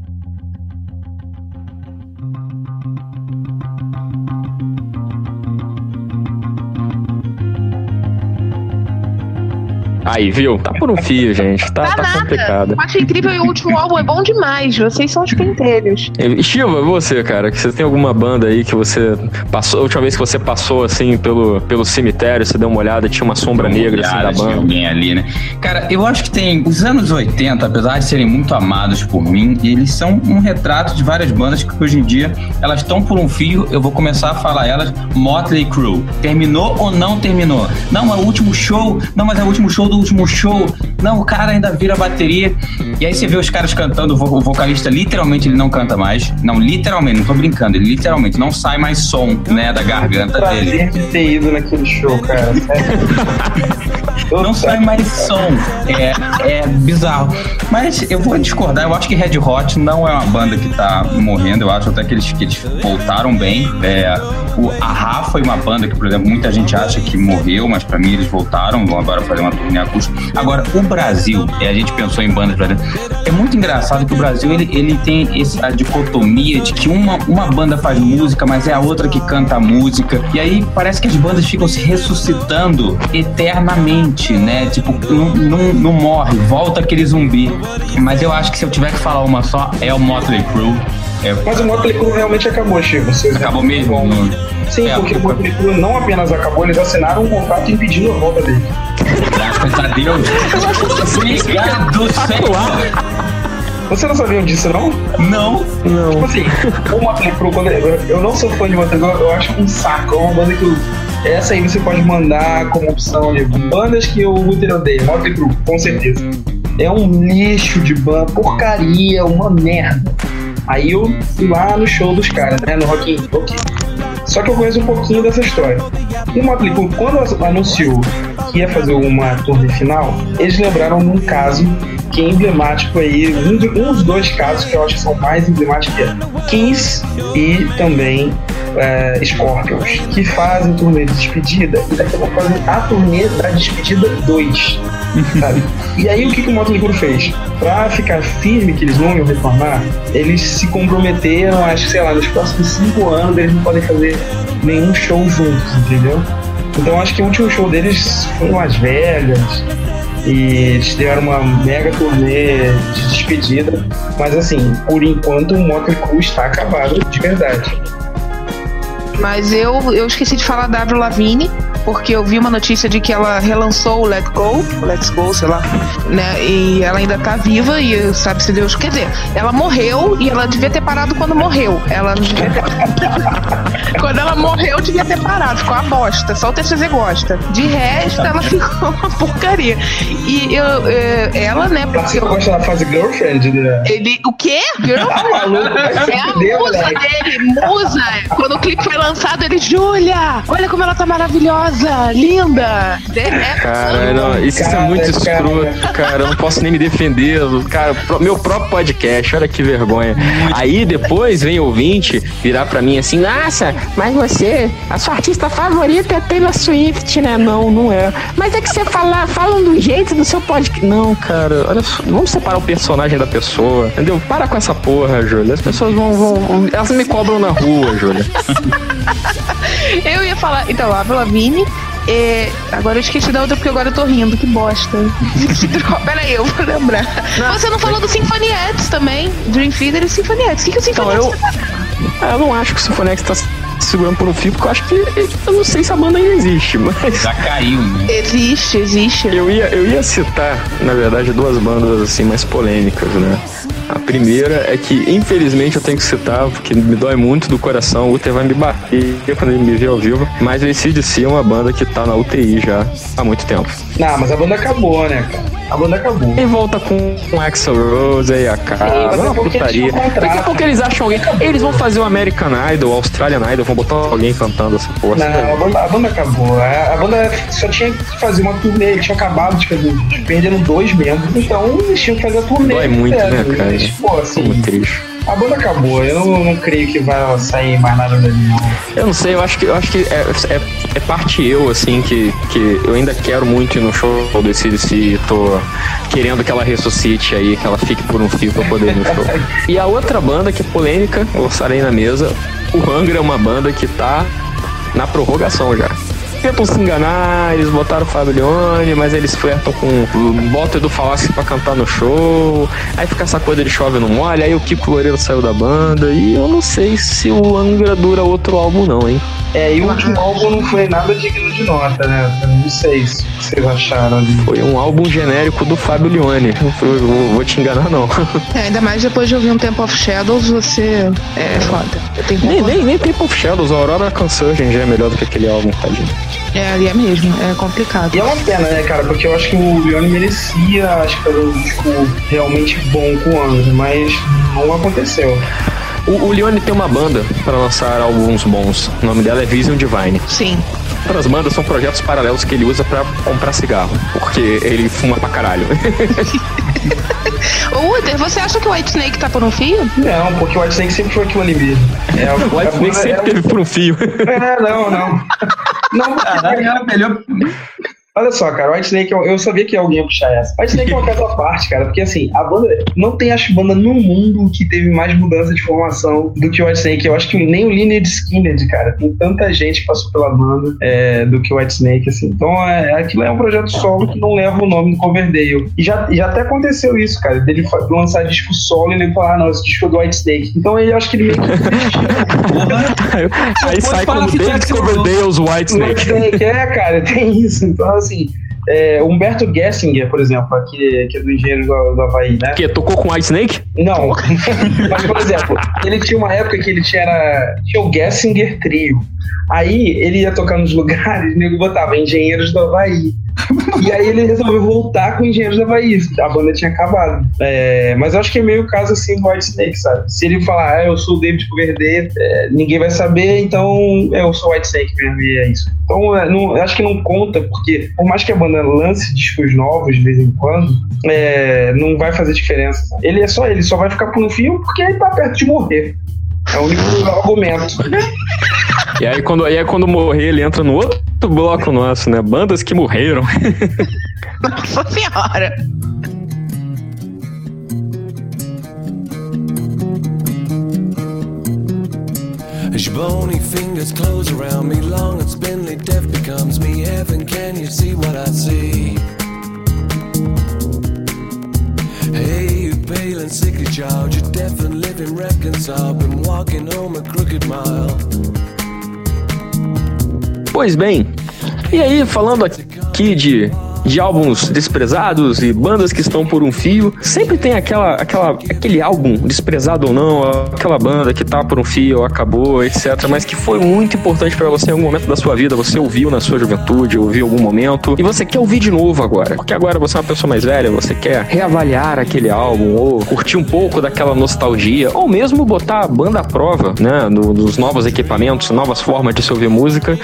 Aí, viu? Tá por um fio, gente. Tá, Tá tá nada. complicado. Eu acho incrível e o último álbum é bom demais. Vocês são os pentelhos. E, Shiva, você, cara, que você tem alguma banda aí que você passou, a última vez que você passou assim pelo, pelo cemitério, você deu uma olhada, tinha uma sombra negra assim da Olhada, tinha banda. alguém ali, né? Cara, eu acho que tem. Os anos 80, apesar de serem muito amados por mim, eles são um retrato de várias bandas que hoje em dia elas estão por um fio. Eu vou começar a falar elas. Motley Crue. Terminou ou não terminou? Não, é o último show. Não, mas é o último show do último show. Não, o cara ainda vira bateria. E aí você vê os caras cantando, o vo- o vocalista literalmente ele não canta mais. Não, literalmente, não tô brincando. Ele literalmente não sai mais som, né, da garganta dele. Prazer de ter ido naquele show, cara. Sério. Não sai mais som. É, é bizarro. Mas eu vou discordar. Eu acho que Red Hot não é uma banda que tá morrendo. Eu acho até que eles, que eles voltaram bem. É, o Ahá foi uma banda que, por exemplo, muita gente acha que morreu, mas para mim eles voltaram. Vão agora fazer uma turnê Agora, o Brasil, e a gente pensou em bandas brasileiras, é muito engraçado que o Brasil ele, ele tem essa dicotomia de que uma, uma banda faz música, mas é a outra que canta a música. E aí parece que as bandas ficam se ressuscitando eternamente, né? Tipo, não, não, não morre, volta aquele zumbi. Mas eu acho que se eu tiver que falar uma só, é o Motley Crue. É... Mas o Motley Crue realmente acabou, Chico. Vocês acabou mesmo? Sim, é, porque o Motley Crue não apenas acabou, eles assinaram um contrato impedindo a volta dele. Graças a Deus. Obrigado, Senhor. Você não sabia disso, não? Não. Não. Tipo assim, o Motley Crue, quando eu, eu não sou fã de Motley Crue, eu acho um saco. É uma banda que eu, essa aí você pode mandar como opção de bandas que o Luther odeia. Motley Crue, com certeza. É um lixo de banda, porcaria, uma merda. Aí eu fui lá no show dos caras, né? No Rock in Rio. Só que eu conheço um pouquinho dessa história. Crue, quando anunciou que ia fazer uma turnê final, eles lembraram de um caso que é emblemático aí, um, dos dois casos que eu acho que são mais emblemáticos é Kiss e também é, Scorpions, que fazem turnê de despedida e daqui a pouco fazem a turnê da despedida 2. Sabe? E aí o que, que o Motley Crue fez? Pra ficar firme que eles não iam retornar, eles se comprometeram, acho que sei lá, nos próximos cinco anos eles não podem fazer nenhum show juntos, entendeu? Então acho que o último show deles foi em Las Vegas, e eles deram uma mega turnê de despedida. Mas assim, por enquanto o Motley Crue está acabado de verdade. Mas eu, eu esqueci de falar da Avril Lavigne, porque eu vi uma notícia de que ela relançou o Let Go, Let's Go, sei lá, né? E ela ainda tá viva e sabe se Deus. Quer dizer, ela morreu e ela devia ter parado quando morreu. Ela não devia ter. quando ela morreu, devia ter parado. Ficou a bosta. Só o TCZ gosta. De resto, ela ficou uma porcaria. E eu, é, ela, né? Você eu... gosta da fase girlfriend, né? Ele, o quê? Tá maluco? É a musa dele, musa. Quando o clipe foi lançado, ele, Júlia, olha como ela tá maravilhosa maravilhosa, linda. Cara, não, isso, cara, é muito escroto, cara. Eu não posso nem me defender. Cara, meu próprio podcast, olha que vergonha. Aí depois vem ouvinte virar pra mim assim: Nossa, mas você, a sua artista favorita é Taylor Swift, né? Não, não é. Mas é que você fala, falam do jeito do seu podcast. Não, cara, olha só, vamos separar o personagem da pessoa, entendeu? Para com essa porra, Júlia. As pessoas vão, vão. Elas me cobram na rua, Júlia. eu ia falar, então, a Lavigne é, agora eu esqueci da outra porque agora eu tô rindo, que bosta. Pera aí, eu vou lembrar. Não, Você não falou do Symphony X também? Dream Theater e Symphony X. O que, que o Symphony então, X eu, tá eu não acho que o Symphony X tá segurando por um fio, porque eu acho que eu não sei se a banda ainda existe, mas. Já caiu, né? Existe, existe. Eu ia, eu ia citar, na verdade, duas bandas assim mais polêmicas, né? A primeira é que, infelizmente, eu tenho que citar, porque me dói muito do coração, o Uther vai me bater quando ele me vê ao vivo, mas o ACDC é uma banda que tá na UTI já há muito tempo. Não, mas a banda acabou, né, cara? A banda acabou. E volta com o Axel Rose aí a cara. Não é uma putaria. Daqui a pouco eles acham alguém. Eles vão fazer o American Idol, o Australian Idol, vão botar alguém cantando essa porra. Não, a banda, a banda acabou. A, a, banda só tinha que fazer uma turnê, tinha acabado de fazer. Perderam dois membros, então eles tinham que fazer a turnê. Dói muito, né, cara? Pô, assim, triste. A banda acabou, eu não, não, creio que vai sair mais nada dali, não. Eu não sei, eu acho que, eu acho que é, é, é, parte eu, assim, que, que eu ainda quero muito ir no show do CDC, tô querendo que ela ressuscite aí, que ela fique por um fio pra poder ir no show. E a outra banda que é polêmica, eu lançarei na mesa, o Hunger é uma banda que tá na prorrogação já tentam se enganar, eles botaram o Fábio Leone, mas eles flertam com bota Edu Falassi pra cantar no show, aí fica essa coisa de chove no molha, aí o Kiko Loureiro saiu da banda, e eu não sei se o Angra dura outro álbum não, hein? É, e o último álbum não foi nada digno de nota, né? Não sei se vocês acharam ali. Foi um álbum genérico do Fábio Leone. Eu vou, vou te enganar, não. É, ainda mais depois de ouvir um Tempo of Shadows, você é foda. Nem, nem, nem Tempo of Shadows, a Aurora Consurgent já é melhor do que aquele álbum, tadinho. É, ali é mesmo, é complicado. E é uma pena, né, cara? Porque eu acho que o Leone merecia, acho que fazer um disco realmente bom com o Angra, mas não aconteceu. O, o Leone tem uma banda para lançar álbuns bons. O nome dela é Vision Divine. Sim. Outras bandas são projetos paralelos que ele usa para comprar cigarro. Porque ele fuma pra caralho. Ô, Uter, você acha que o White Snake tá por um fio? Não, porque o White Snake sempre foi aquilo ali mesmo. É, o White Snake sempre é... teve por um fio. É, não, não. Não, caralho, melhor. Olha só, cara, White Snake, eu, eu sabia que alguém ia puxar essa. White Snake é uma casa à parte, cara, porque assim, a banda. Não tem, acho, banda no mundo que teve mais mudança de formação do que o White Snake. Eu acho que nem o Lineage Skinhead, cara. Tem tanta gente que passou pela banda é, do que o White Snake, assim. Então, é, aquilo é um projeto solo que não leva o nome do Coverdale. E já, já até aconteceu isso, cara, dele lançar disco solo e ele falar, ah, não, esse disco é do White Snake. Então, eu acho que ele meio que. Aí sai como David Coverdale's White Snake. White Snake, é, cara, tem isso. Então, assim, é, Humberto Gessinger, por exemplo, aqui, que é do Engenheiro do, do Havaí, né? Que tocou com White Snake? Não. Mas, por exemplo, ele tinha uma época que ele tinha, tinha o Gessinger Trio. Aí ele ia tocar nos lugares, o nego botava Engenheiros do Havaí. e aí ele resolveu voltar com Engenheiros do Havaí. A banda tinha acabado. É, mas eu acho que é meio caso assim White Snake, sabe? Se ele falar, ah, eu sou o David Coverdale, é, ninguém vai saber, então eu sou White Snake mesmo, e é isso. Então é, não, acho que não conta, porque por mais que a banda lance discos novos de vez em quando, é, não vai fazer diferença. Ele é só ele, só vai ficar por um fio porque ele tá perto de morrer. É o único argumento. E aí quando, aí quando morrer, ele entra no outro bloco nosso, né? Bandas que morreram. Nossa senhora! As your bony fingers close around me, long and spindly death becomes me. Heaven, can you see what I see? Hey, you pale and sickly child, you're deaf and living reconciled. Been walking home a crooked mile. Pois bem, e aí, falando aqui de de álbuns desprezados e bandas que estão por um fio. Sempre tem aquela, aquela, aquele álbum desprezado ou não, aquela banda que tá por um fio, acabou, etc. Mas que foi muito importante para você em algum momento da sua vida. Você ouviu na sua juventude, ouviu em algum momento e você quer ouvir de novo agora. Porque agora você é uma pessoa mais velha, você quer reavaliar aquele álbum ou curtir um pouco daquela nostalgia ou mesmo botar a banda à prova, né, dos novos equipamentos, novas formas de se ouvir música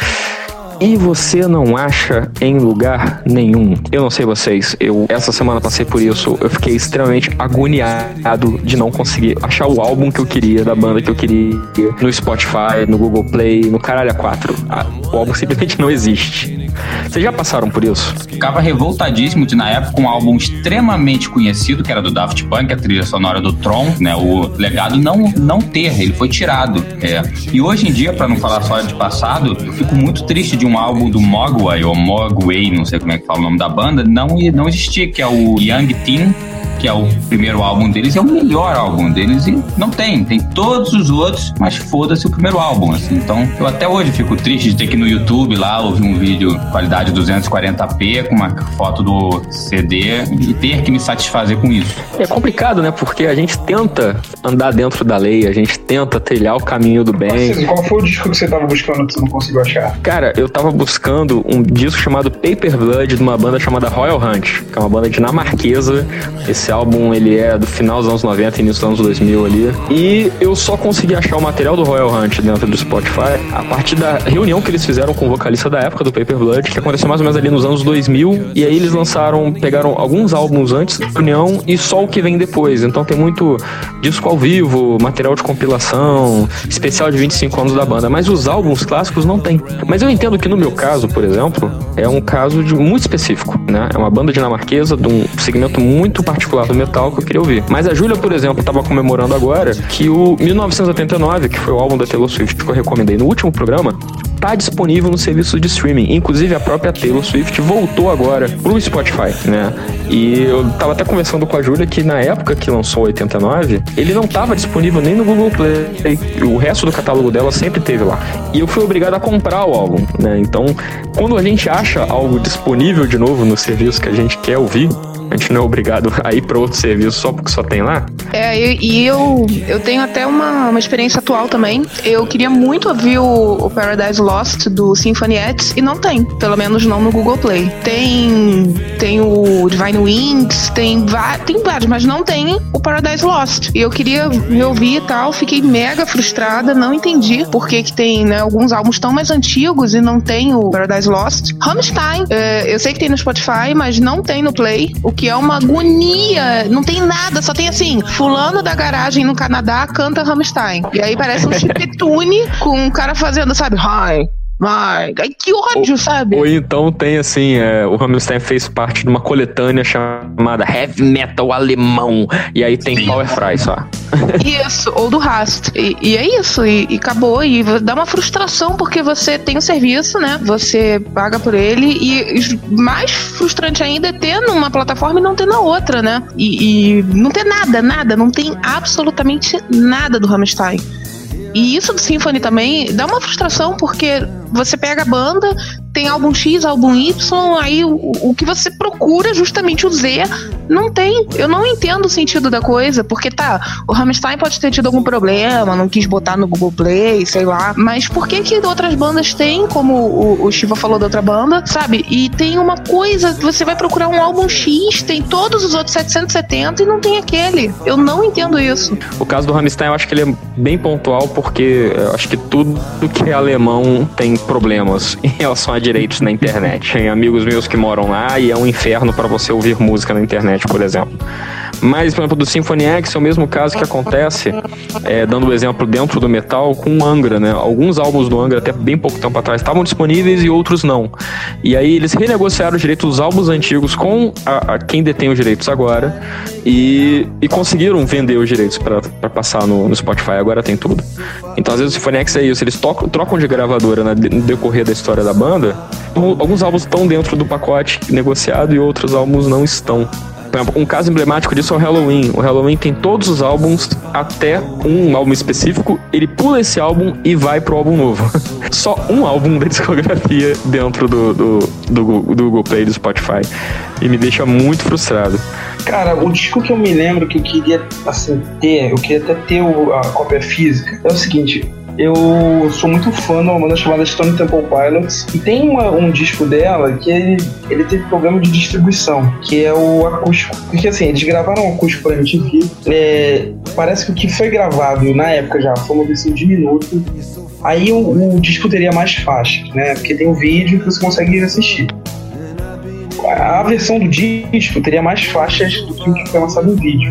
e você não acha em lugar nenhum. Eu não sei vocês, eu essa semana passei por isso, eu fiquei extremamente agoniado de não conseguir achar o álbum que eu queria, da banda que eu queria, no Spotify, no Google Play, no Caralho 4. Ah, o álbum simplesmente não existe. Vocês já passaram por isso? Ficava revoltadíssimo de, na época, um álbum extremamente conhecido, que era do Daft Punk, a trilha sonora do Tron, né? O legado não, não ter, ele foi tirado. É. E hoje em dia, para não falar só de passado, eu fico muito triste de um álbum do Mogwai, ou Mogwai, não sei como é que fala o nome da banda, não, não existir, que é o Young Teen que é o primeiro álbum deles, é o melhor álbum deles e não tem. Tem todos os outros, mas foda-se o primeiro álbum, assim. Então, eu até hoje fico triste de ter que ir no YouTube lá ouvir um vídeo qualidade 240p com uma foto do CD e ter que me satisfazer com isso. É complicado, né? Porque a gente tenta andar dentro da lei, a gente tenta trilhar o caminho do bem. Assim, qual foi o disco que você tava buscando que você não conseguiu achar? Cara, eu tava buscando um disco chamado Paper Blood de uma banda chamada Royal Hunt, que é uma banda dinamarquesa. Esse esse álbum ele é do final dos anos 90 início dos anos 2000 ali. E eu só consegui achar o material do Royal Hunt dentro do Spotify a partir da reunião que eles fizeram com o vocalista da época do Paper Blood, que aconteceu mais ou menos ali nos anos 2000. E aí eles lançaram, pegaram alguns álbuns antes da reunião e só o que vem depois. Então tem muito disco ao vivo, material de compilação, especial de 25 anos da banda. Mas os álbuns clássicos não tem. Mas eu entendo que no meu caso, por exemplo, é um caso de muito específico, né? É uma banda dinamarquesa de um segmento muito particular particular do metal que eu queria ouvir. Mas a Júlia, por exemplo, estava comemorando agora que o 1989, que foi o álbum da Taylor Swift que eu recomendei no último programa, tá disponível no serviço de streaming. Inclusive a própria Taylor Swift voltou agora pro Spotify, né? E eu tava até conversando com a Júlia que na época que lançou 89, ele não tava disponível nem no Google Play. O resto do catálogo dela sempre teve lá. E eu fui obrigado a comprar o álbum, né? Então, quando a gente acha algo disponível de novo no serviço que a gente quer ouvir, A gente não é obrigado a ir para outro serviço só porque só tem lá? É, e, eu, eu tenho até uma, uma experiência atual também. Eu queria muito ouvir o, o Paradise Lost do Symphony X e não tem, pelo menos não no Google Play. Tem tem o Divine Wings, tem, tem vários, mas não tem o Paradise Lost. E eu queria me ouvir e tal, fiquei mega frustrada, não entendi por que que tem né, alguns álbuns tão mais antigos e não tem o Paradise Lost. Rammstein, é, eu sei que tem no Spotify, mas não tem no Play, o que é uma agonia. Não tem nada, só tem assim, fulano da garagem no Canadá canta Rammstein. E aí parece um chiptune com um cara fazendo, sabe, hi, Ai, que ódio, ou, sabe? Ou então tem assim, é, o Rammstein fez parte de uma coletânea chamada Heavy Metal Alemão. E aí tem Power Fry só. Isso, ou do Rast. E, e é isso, e, e, acabou. E dá uma frustração porque você tem o um serviço, né? Você paga por ele. E mais frustrante ainda é ter numa plataforma e não ter na outra, né? E, e não ter nada, nada. Não tem absolutamente nada do Rammstein. E isso do Symphony também dá uma frustração, porque você pega a banda, tem álbum X, álbum Y, aí o, o que você procura, justamente o Z, não tem. Eu não entendo o sentido da coisa, porque tá, o Rammstein pode ter tido algum problema, não quis botar no Google Play, sei lá, mas por que que outras bandas têm, como o, o Shiva falou da outra banda, sabe? E tem uma coisa, você vai procurar um álbum X, tem todos os outros 770 e não tem aquele. Eu não entendo isso. O caso do Rammstein, eu acho que ele é bem pontual, porque acho que tudo que é alemão tem problemas em relação a direitos na internet. Tem amigos meus que moram lá e é um inferno para você ouvir música na internet, por exemplo. Mas, por exemplo, do Symphony X é o mesmo caso que acontece, é, dando o um exemplo dentro do metal, com o Angra, né? Alguns álbuns do Angra, até bem pouco tempo atrás, estavam disponíveis e outros não. E aí eles renegociaram os direitos dos álbuns antigos com a, a quem detém os direitos agora e, e conseguiram vender os direitos para passar no, no, Spotify. Agora tem tudo. Então, às vezes, o Symphony X é isso, eles tocam, trocam de gravadora né, no decorrer da história da banda. Alguns álbuns estão dentro do pacote negociado e outros álbuns não estão. Por exemplo, um caso emblemático disso é o Halloween. O Halloween tem todos os álbuns até um álbum específico, ele pula esse álbum e vai pro álbum novo. Só um álbum da discografia dentro do, do, do, do Google Play do Spotify. E me deixa muito frustrado. Cara, o disco que eu me lembro que eu queria assim, ter, eu queria até ter a cópia física, é o seguinte, eu sou muito fã de uma banda chamada Stone Temple Pilots e tem uma, um disco dela que ele, ele teve problema de distribuição, que é o acústico. Porque assim, eles gravaram um acústico pra MTV, é, parece que o que foi gravado na época já foi uma versão diminuta, aí o, o disco teria mais faixas, né? Porque tem um vídeo que você consegue assistir. A versão do disco teria mais faixas do que o que foi lançado no vídeo.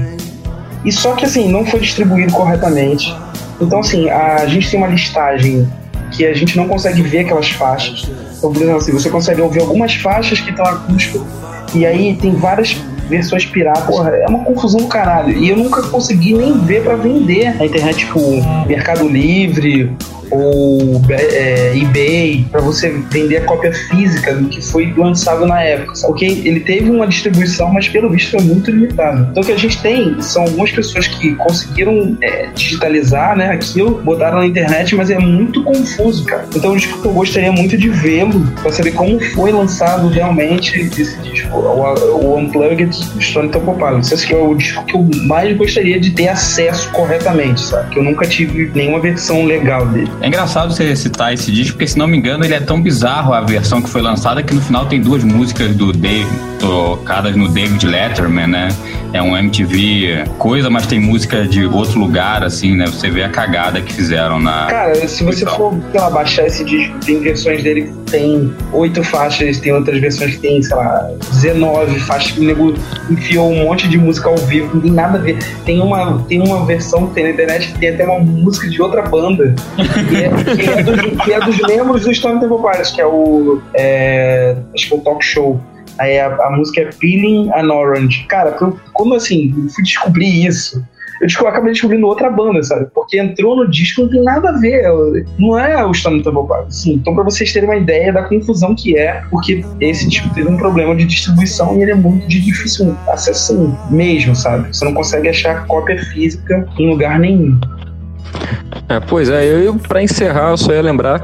E só que assim, não foi distribuído corretamente então, assim, a gente tem uma listagem que a gente não consegue ver aquelas faixas. Então, por exemplo, assim, você consegue ouvir algumas faixas que estão acústico, e aí tem várias versões piratas. Porra, é uma confusão do caralho. E eu nunca consegui nem ver para vender na internet, tipo, Mercado Livre ou é, eBay para você vender a cópia física do que foi lançado na época. Ok? Ele teve uma distribuição, mas pelo visto foi muito limitado. Então o que a gente tem são algumas pessoas que conseguiram é, digitalizar né, aquilo, botaram na internet, mas é muito confuso, cara. Então o disco que eu gostaria muito de vê-lo para saber como foi lançado realmente esse disco, o, o Unplugged Stone Temple Pilots. Esse é o disco que eu mais gostaria de ter acesso corretamente, sabe? Que eu nunca tive nenhuma versão legal dele. É engraçado você citar esse disco, porque se não me engano, ele é tão bizarro a versão que foi lançada que no final tem duas músicas do Dave tocadas no David Letterman, né? É um MTV coisa, mas tem música de outro lugar, assim, né? Você vê a cagada que fizeram na. Cara, se você for, sei lá, baixar esse disco, tem versões dele tem oito faixas, tem outras versões que tem, sei lá, 19 faixas, que o nego enfiou um monte de música ao vivo, não tem nada a ver. Tem uma, tem uma versão que tem na internet que tem até uma música de outra banda. que, é, que, é dos, que é dos membros do Stone Temple Pilots, que é o. É, acho que é o Talk Show. Aí a, a, música é Peeling an Orange. Cara, como assim? Fui descobrir isso. Eu, acabei descobrindo outra banda, sabe? Porque entrou no disco não tem nada a ver. Não é o Stone Temple Pilots. Então, pra vocês terem uma ideia da confusão que é, porque esse disco teve um problema de distribuição e ele é muito de difícil acesso mesmo, sabe? Você não consegue achar cópia física em lugar nenhum. É, pois é, eu, para encerrar, eu só ia lembrar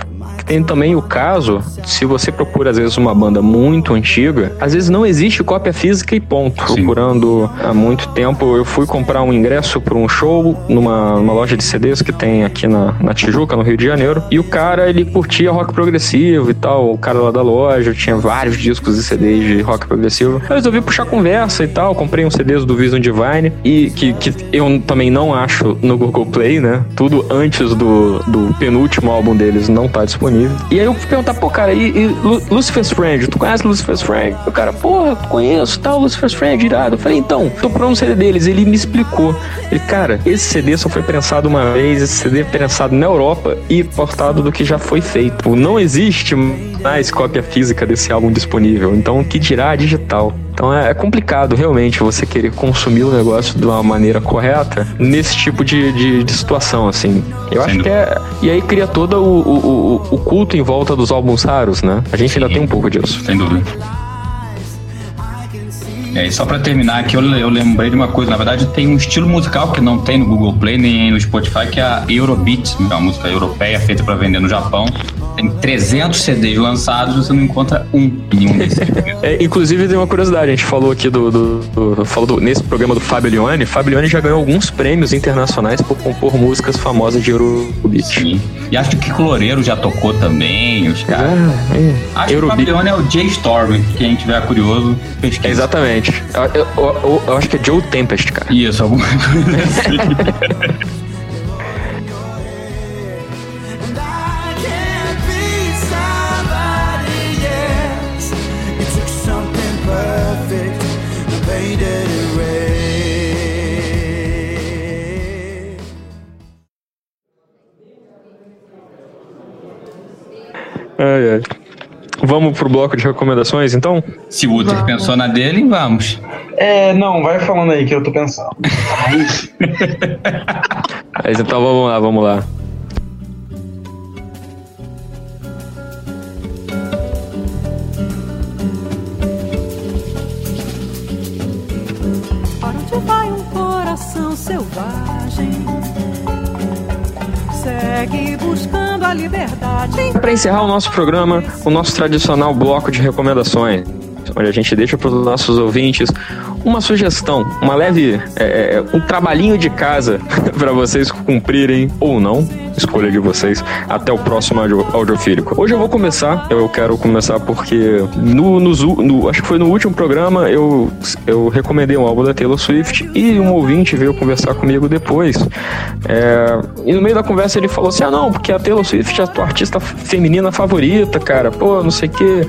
tem também o caso, se você procura às vezes uma banda muito antiga, às vezes não existe cópia física e ponto. Sim. Procurando há muito tempo, eu fui comprar um ingresso para um show numa, numa, loja de CDs que tem aqui na, na Tijuca, no Rio de Janeiro, e o cara, ele curtia rock progressivo e tal, o cara lá da loja tinha vários discos e CDs de rock progressivo. Eu resolvi puxar conversa e tal, comprei uns CDs do Vision Divine, e que, que eu também não acho no Google Play, né? Tudo antes do, do penúltimo álbum deles não tá disponível. E aí eu fui perguntar, pô, cara, e, e Lucifer's Friend? Tu conhece Lucifer's Friend? O cara, porra, conheço, tal, Lucifer's Friend, irado. Eu falei, então, tô procurando um CD deles. Ele me explicou. Ele, cara, esse CD só foi prensado uma vez, esse CD é prensado na Europa e portado do que já foi feito. Não existe mais cópia física desse álbum disponível. Então, que dirá digital? Então é, é complicado realmente você querer consumir o negócio de uma maneira correta nesse tipo de, de, de situação, assim. Eu Sem acho dúvida. que é. E aí cria todo o, o, o, culto em volta dos álbuns raros, né? A gente Sim. ainda tem um pouco disso. Sem dúvida. É, e só para terminar aqui, eu, eu, lembrei de uma coisa. Na verdade, tem um estilo musical que não tem no Google Play nem no Spotify, que é a Eurobeat, que é uma música europeia feita para vender no Japão. Tem 300 CDs lançados, você não encontra um em nenhum desses. é, inclusive, tem uma curiosidade: a gente falou aqui do. do, do falou do, nesse programa do Fábio Leone. Fábio Leone já ganhou alguns prêmios internacionais por compor músicas famosas de Eurobeat. Sim. E acho que o Kiko Loureiro já tocou também, os caras. É, é. Acho Eurobeat. que o Fábio Leone é o Jay Storm, quem tiver curioso, pesquisa. exatamente. Eu, eu, eu, eu, acho que é Joe Tempest, cara. Isso, alguma coisa assim. Ai, ai. Vamos pro bloco de recomendações, então? Se o Uther pensou na dele, vamos. É, não, vai falando aí que eu tô pensando. Mas então vamos lá, vamos lá. Para onde vai um coração selvagem? Segue buscando a liberdade. Para encerrar o nosso programa, o nosso tradicional bloco de recomendações, onde a gente deixa para os nossos ouvintes uma sugestão, uma leve, é, é um trabalhinho de casa para vocês cumprirem ou não escolha de vocês. Até o próximo audiofílico. Hoje eu vou começar, eu quero começar porque no, no, no, acho que foi no último programa eu, eu recomendei um álbum da Taylor Swift e um ouvinte veio conversar comigo depois. É, e no meio da conversa ele falou assim: ah, não, porque a Taylor Swift é a tua artista feminina favorita, cara, pô, não sei o quê.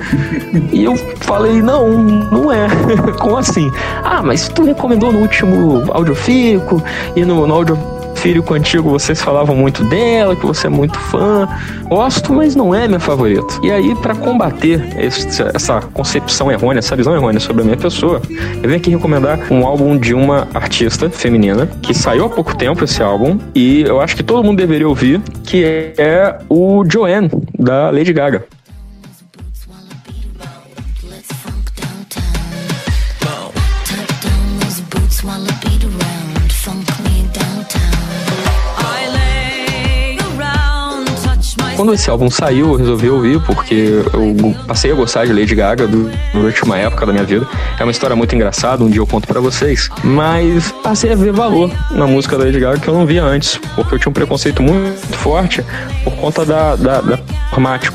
e eu falei: não, não é. Como assim? Ah, mas tu recomendou no último audiofílico e no, no audio filho contigo, vocês falavam muito dela, que você é muito fã. Gosto, mas não é minha favorita. E aí, para combater esse, essa concepção errônea, essa visão errônea sobre a minha pessoa, eu venho aqui recomendar um álbum de uma artista feminina que saiu há pouco tempo esse álbum e eu acho que todo mundo deveria ouvir, que é o Joanne da Lady Gaga. Quando esse álbum saiu, eu resolvi ouvir, porque eu passei a gostar de Lady Gaga durante uma época da minha vida. É uma história muito engraçada, um dia eu conto para vocês. Mas passei a ver valor na música da Lady Gaga que eu não via antes, porque eu tinha um preconceito muito forte por conta da, da, da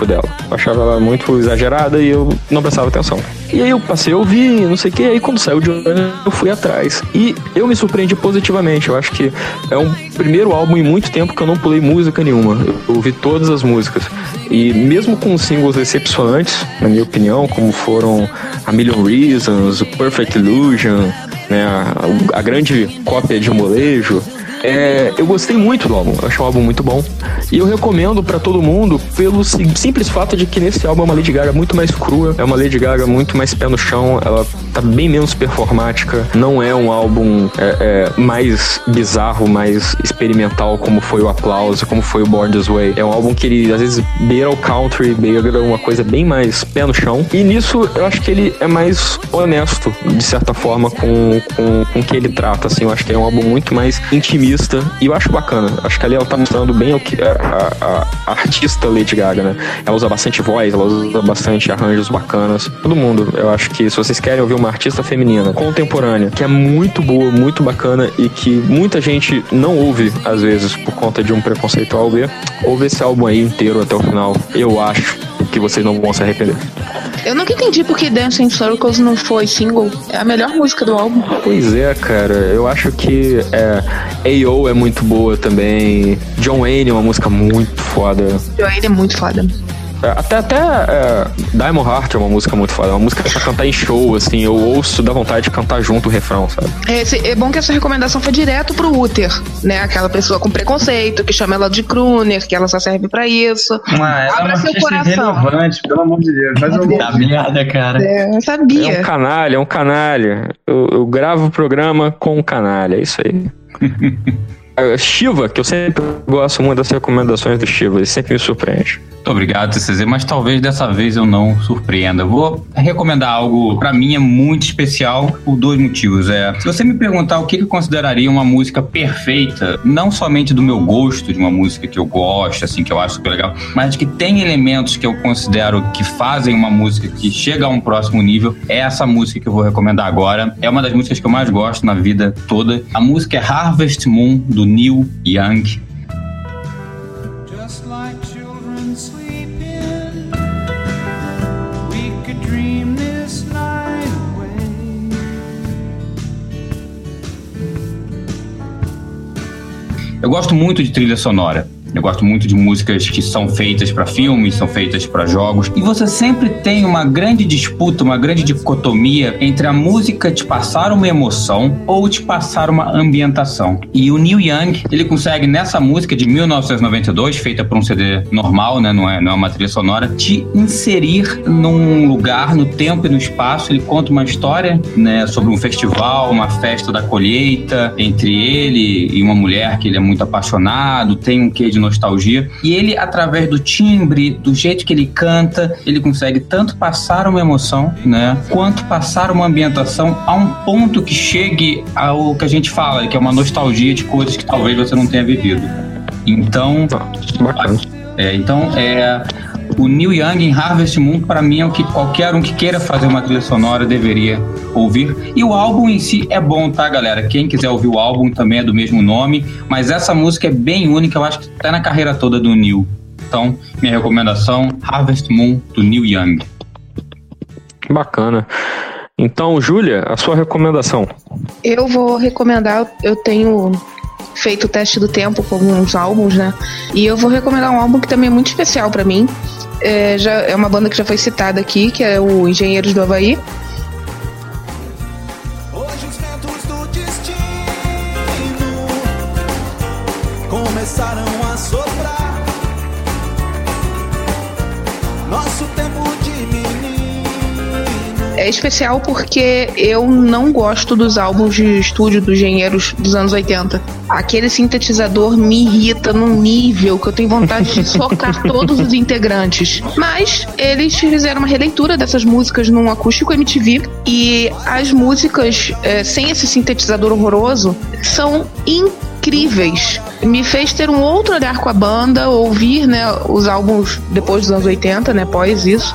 dela. Eu achava ela muito exagerada e eu não prestava atenção. E aí eu passei a ouvir, não sei o que, aí quando saiu de eu fui atrás. E eu me surpreendi positivamente. Eu acho que é um primeiro álbum em muito tempo que eu não pulei música nenhuma. Eu ouvi todas as músicas. E mesmo com singles decepcionantes, na minha opinião, como foram A Million Reasons, Perfect Illusion, né, a, a grande cópia de molejo, é, eu gostei muito do álbum, eu achei um álbum muito bom. E eu recomendo para todo mundo pelo simples fato de que nesse álbum é uma Lady Gaga muito mais crua, é uma Lady Gaga muito mais pé no chão, ela tá bem menos performática, não é um álbum é, é, mais bizarro, mais experimental como foi o Aplauso, como foi o Born This Way. É um álbum que ele às vezes beira o country, beira uma coisa bem mais pé no chão. E nisso eu acho que ele é mais honesto, de certa forma, com, com, com o que ele trata. Assim, eu acho que é um álbum muito mais intimista e eu acho bacana. Acho que ali ela tá mostrando bem o que, é, a, a, a artista Lady Gaga, né? Ela usa bastante voz, ela usa bastante arranjos bacanas. Todo mundo, eu acho que se vocês querem ouvir uma artista feminina contemporânea, que é muito boa, muito bacana e que muita gente não ouve, às vezes, por conta de um preconceito ao ver, ouve esse álbum aí inteiro até o final. Eu acho que vocês não vão se arrepender. Eu nunca entendi porque Dancing Circles não foi single. É a melhor música do álbum. Pois é, cara. Eu acho que é, A.O. é muito boa também. John Wayne é uma música muito foda. John Wayne é muito foda. É, até até é, Diamond Heart é uma música muito foda. É uma música pra cantar em show, assim. Eu ouço, dá vontade de cantar junto o refrão, sabe? É, esse- é bom que essa recomendação foi direto pro Uther, né? Aquela pessoa com preconceito, que chama ela de crooner, que ela só serve pra isso. Ah, ela Abra é uma seu coração. irrelevante, pelo amor de Deus. Mas eu Da gosto. merda, cara. É, eu É sabia. um canalha, é um canalha. Eu, eu gravo o programa com um canalha, é isso aí. Shiva, que eu sempre gosto muito das recomendações do Shiva, ele sempre me surpreende. Muito obrigado, TCZ, mas talvez dessa vez eu não surpreenda. Eu Vou recomendar algo, pra mim é muito especial por dois motivos. É, se você me perguntar o que eu consideraria uma música perfeita, não somente do meu gosto de uma música que eu gosto, assim, que eu acho super legal, mas que tem elementos que eu considero que fazem uma música que chega a um próximo nível, é essa música que eu vou recomendar agora. É uma das músicas que eu mais gosto na vida toda. A música é Harvest Moon, do Neil Young. Eu gosto muito de trilha sonora. Eu gosto muito de músicas que são feitas para filmes, são feitas para jogos. E você sempre tem uma grande disputa, uma grande dicotomia entre a música te passar uma emoção ou te passar uma ambientação. E o Neil Young, ele consegue nessa música de 1992, feita para um CD normal, né, não é, não é uma trilha sonora, te inserir num lugar, no tempo e no espaço. Ele conta uma história, né, sobre um festival, uma festa da colheita entre ele e uma mulher que ele é muito apaixonado, tem um quê de nostalgia. E ele, através do timbre, do jeito que ele canta, ele consegue tanto passar uma emoção, né, quanto passar uma ambientação a um ponto que chegue ao que a gente fala, que é uma nostalgia de coisas que talvez você não tenha vivido. Então, Bacana. é, então, é, o Neil Young em Harvest Moon, para mim, é o que qualquer um que queira fazer uma trilha sonora deveria ouvir. E o álbum em si é bom, tá, galera? Quem quiser ouvir o álbum também é do mesmo nome, mas essa música é bem única, eu acho que tá na carreira toda do Neil. Então, minha recomendação, Harvest Moon, do Neil Young. Bacana. Então, Júlia, a sua recomendação. Eu vou recomendar, eu tenho feito o teste do tempo com alguns álbuns, né? E eu vou recomendar um álbum que também é muito especial pra mim. É, já, é uma banda que já foi citada aqui, que é o Engenheiros do Havaí. É especial porque eu não gosto dos álbuns de estúdio dos engenheiros dos anos 80. Aquele sintetizador me irrita num nível que eu tenho vontade de socar todos os integrantes. Mas eles fizeram uma releitura dessas músicas num acústico MTV e as músicas eh, sem esse sintetizador horroroso são incríveis. Me fez ter um outro olhar com a banda, ouvir né, os álbuns depois dos anos 80, né, após isso,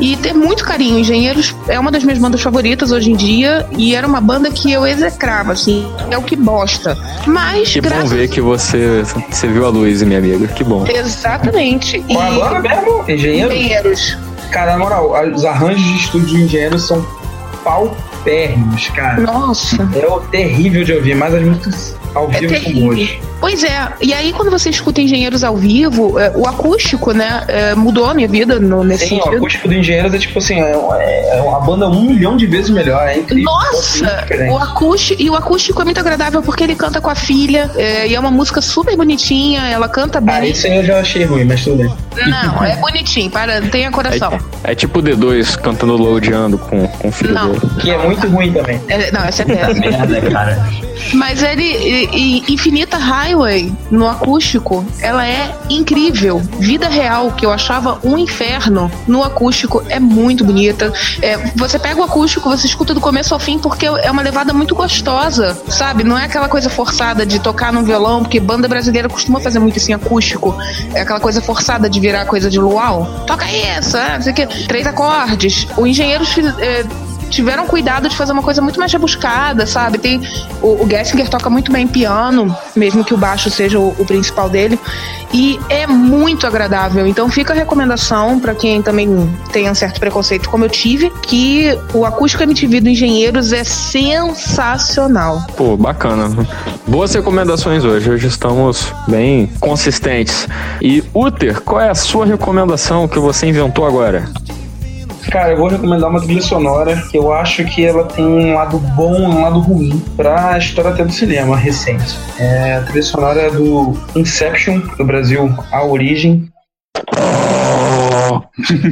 e ter muito carinho. Engenheiros é uma das minhas bandas favoritas hoje em dia e era uma banda que eu execrava, assim, é o que bosta. Mas, Que bom graças ver que você, você viu a luz, minha amiga. Que bom. Exatamente. Qual é agora mesmo? Engenheiro? Engenheiros. Cara, na moral, os arranjos de estúdio de engenheiro são paupérrimos, cara. Nossa. É o terrível de ouvir, mas as músicas ao É vivo são terrível. boas. Pois é, e aí quando você escuta engenheiros ao vivo, é, o acústico, né, é, mudou a minha vida no, nesse Sim, o sentido. acústico do Engenheiros é tipo assim, é, é uma banda um milhão de vezes melhor, é incrível. Nossa, É o acústico e o acústico é muito agradável porque ele canta com a filha é, e é uma música super bonitinha, ela canta bem. Ah, isso aí eu já achei ruim, mas tudo bem. Não, é bonitinho, para, tenha coração. É tipo o D2 cantando Lodeando com, com o filho Não. dele. Que é muito ruim também. É, não, essa é péssima. Merda, cara. Mas ele, e- e Infinita Highway, no acústico, ela é incrível. Vida real, que eu achava um inferno, no acústico é muito bonita. É, você pega o acústico, você escuta do começo ao fim, porque é uma levada muito gostosa, sabe? Não é aquela coisa forçada de tocar no violão, porque banda brasileira costuma fazer muito assim, acústico. É aquela coisa forçada de virar coisa de luau. Toca isso, é, não sei o quê. Três acordes. O Engenheiros fiz- é, tiveram cuidado de fazer uma coisa muito mais rebuscada, sabe? Tem o, o Gessinger toca muito bem piano, mesmo que o baixo seja o, o principal dele, e é muito agradável. Então fica a recomendação para quem também tem um certo preconceito, como eu tive, que o acústico MTV do Engenheiros é sensacional. Pô, bacana. Boas recomendações hoje. Hoje estamos bem consistentes. E, Uther, qual é a sua recomendação que você inventou agora? Cara, eu vou recomendar uma trilha sonora que eu acho que ela tem um lado bom e um lado ruim pra história até do cinema recente. É a trilha sonora do Inception, do Brasil, A Origem.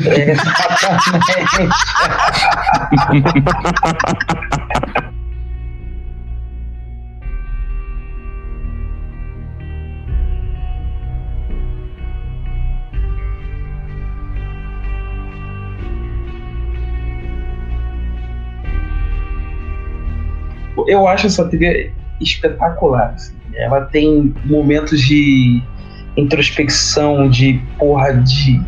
É, Eu acho essa trilha espetacular. assim. Ela tem momentos de introspecção, de porra, de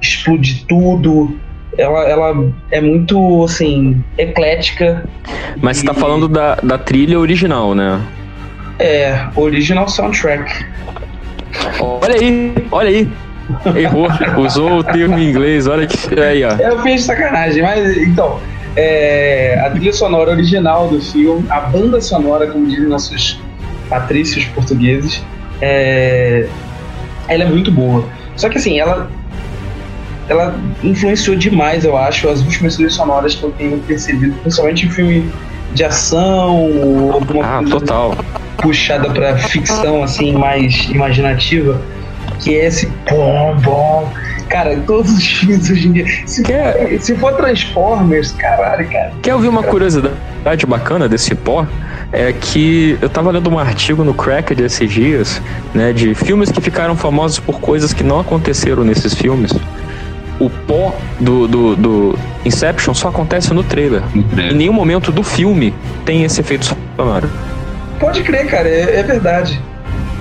explodir tudo. Ela, ela é muito, assim, eclética. Mas você tá E- falando da, da trilha original, né? É, original soundtrack. Olha aí, olha aí. Errou, usou o termo em inglês, olha que. Aí, ó. Eu fiz sacanagem, mas então. É, a trilha sonora original do filme, a banda sonora, como dizem nossos patrícios portugueses, é, ela é muito boa. Só que assim, ela, ela influenciou demais, eu acho, as últimas trilhas sonoras que eu tenho percebido, principalmente em filme de ação, ou alguma Ah, coisa total. puxada pra ficção assim mais imaginativa, que é esse bom bom. Cara, todos os filmes hoje em dia. Se, Quer- se for Transformers, caralho, cara. Quer ouvir uma curiosidade bacana desse pó? É que eu tava lendo um artigo no Cracked esses dias, né, de filmes que ficaram famosos por coisas que não aconteceram nesses filmes. O pó do, do, do Inception só acontece no trailer. Em nenhum momento do filme tem esse efeito sonoro. Pode crer, cara, é, é verdade.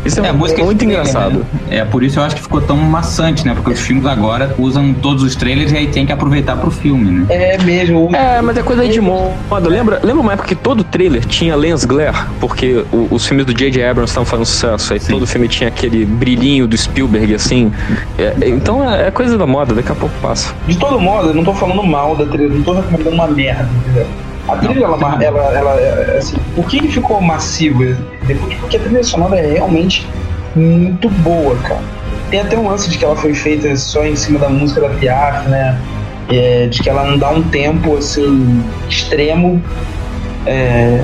Isso é, É, muito trailer, engraçado. né? É por isso eu acho que ficou tão maçante, né? Porque os filmes agora usam todos os trailers e aí tem que aproveitar pro filme, né? É mesmo. É, mas é coisa aí de moda. Lembra, lembra uma época que todo trailer tinha lens glare? Porque o- os filmes do J.J. Abrams estavam fazendo sucesso. Aí Sim. todo filme tinha aquele brilhinho do Spielberg, assim. É, é, então é, é coisa da moda, daqui a pouco passa. De todo modo, eu não tô falando mal da trilha, não tô recomendando uma merda, entendeu? A trilha, ela, ela, ela, ela, assim, por que ele ficou depois? Porque a trilha sonora é realmente muito boa, cara. Tem até um lance de que ela foi feita só em cima da música da Piaf, né? É, de que ela não dá um tempo, assim, extremo. É,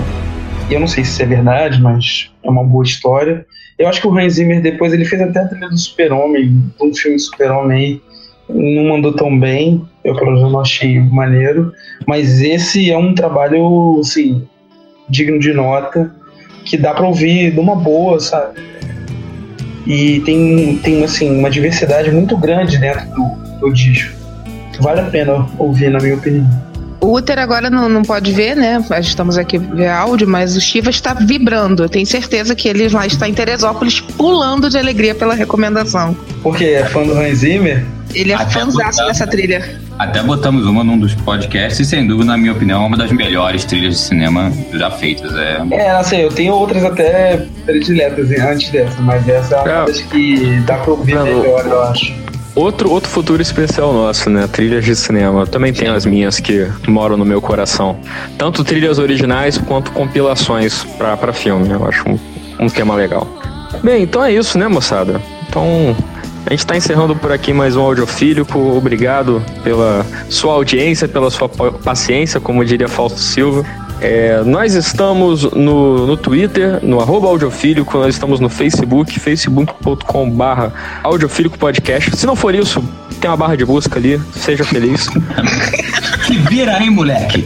eu não sei se é verdade, mas é uma boa história. Eu acho que o Hans Zimmer depois ele fez até a trilha do Super-Homem, um filme Super-Homem aí, não mandou tão bem, eu pelo menos não achei maneiro, mas esse é um trabalho, assim, digno de nota, que dá pra ouvir de uma boa, sabe? E tem, tem assim, uma diversidade muito grande dentro do, do disco. Vale a pena ouvir, na minha opinião. O Uther agora não, não pode ver, né? Nós estamos aqui ver áudio, mas o Shiva está vibrando. Eu tenho certeza que ele lá está em Teresópolis pulando de alegria pela recomendação. Porque é fã do Hans Zimmer, Ele é fãzaço botar- dessa trilha. Até botamos uma num dos podcasts e, sem dúvida, na minha opinião, é uma das melhores trilhas de cinema já feitas. É, É, assim, eu tenho outras até prediletas antes dessa, mas essa é uma É. das que dá pra ouvir Não, melhor, eu acho. Outro, outro futuro especial nosso, né? Trilhas de cinema. Eu também tenho as minhas que moram no meu coração. Tanto trilhas originais quanto compilações pra, pra filme. Eu acho um, um tema legal. Bem, então é isso, né, moçada? Então, a gente tá encerrando por aqui mais um Audiofílico. Obrigado pela sua audiência, pela sua pa- paciência, como diria Fausto Silva. É, nós estamos no, no Twitter, no arroba audiofílico, nós estamos no Facebook, facebook.com barra audiofílico podcast. Se não for isso, tem uma barra de busca ali, seja feliz. Se vira aí, moleque.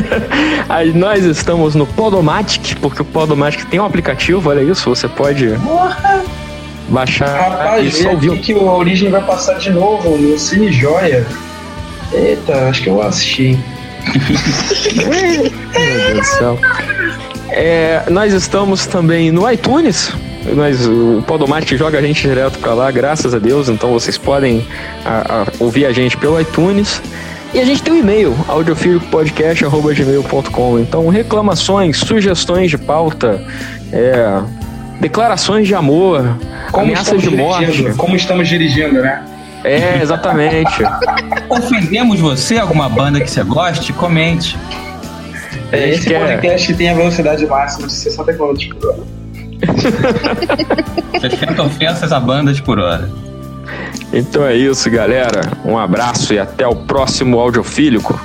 Aí nós estamos no Podomatic, porque o Podomatic tem um aplicativo, olha isso, você pode! Baixar Rapaz, e só ouvir. que o Origem vai passar de novo no Cine Joia. Eita, acho que eu vou assistir. Meu Deus do céu. É, nós estamos também no iTunes. Nós, o Podomatic joga a gente direto pra lá, graças a Deus. Então vocês podem a- a- ouvir a gente pelo iTunes. E a gente tem um e-mail, audiofilipodcast.gmail.com. Então, reclamações, sugestões de pauta, é, declarações de amor, ameaças de morte. dirigindo? Como estamos dirigindo, né? É, exatamente. Ofendemos você, alguma banda que você goste? Comente. É, esse quer- podcast tem a velocidade máxima de 60 km por hora. 60 ofensas a bandas por hora. Então é isso, galera. Um abraço e até o próximo Audiofílico.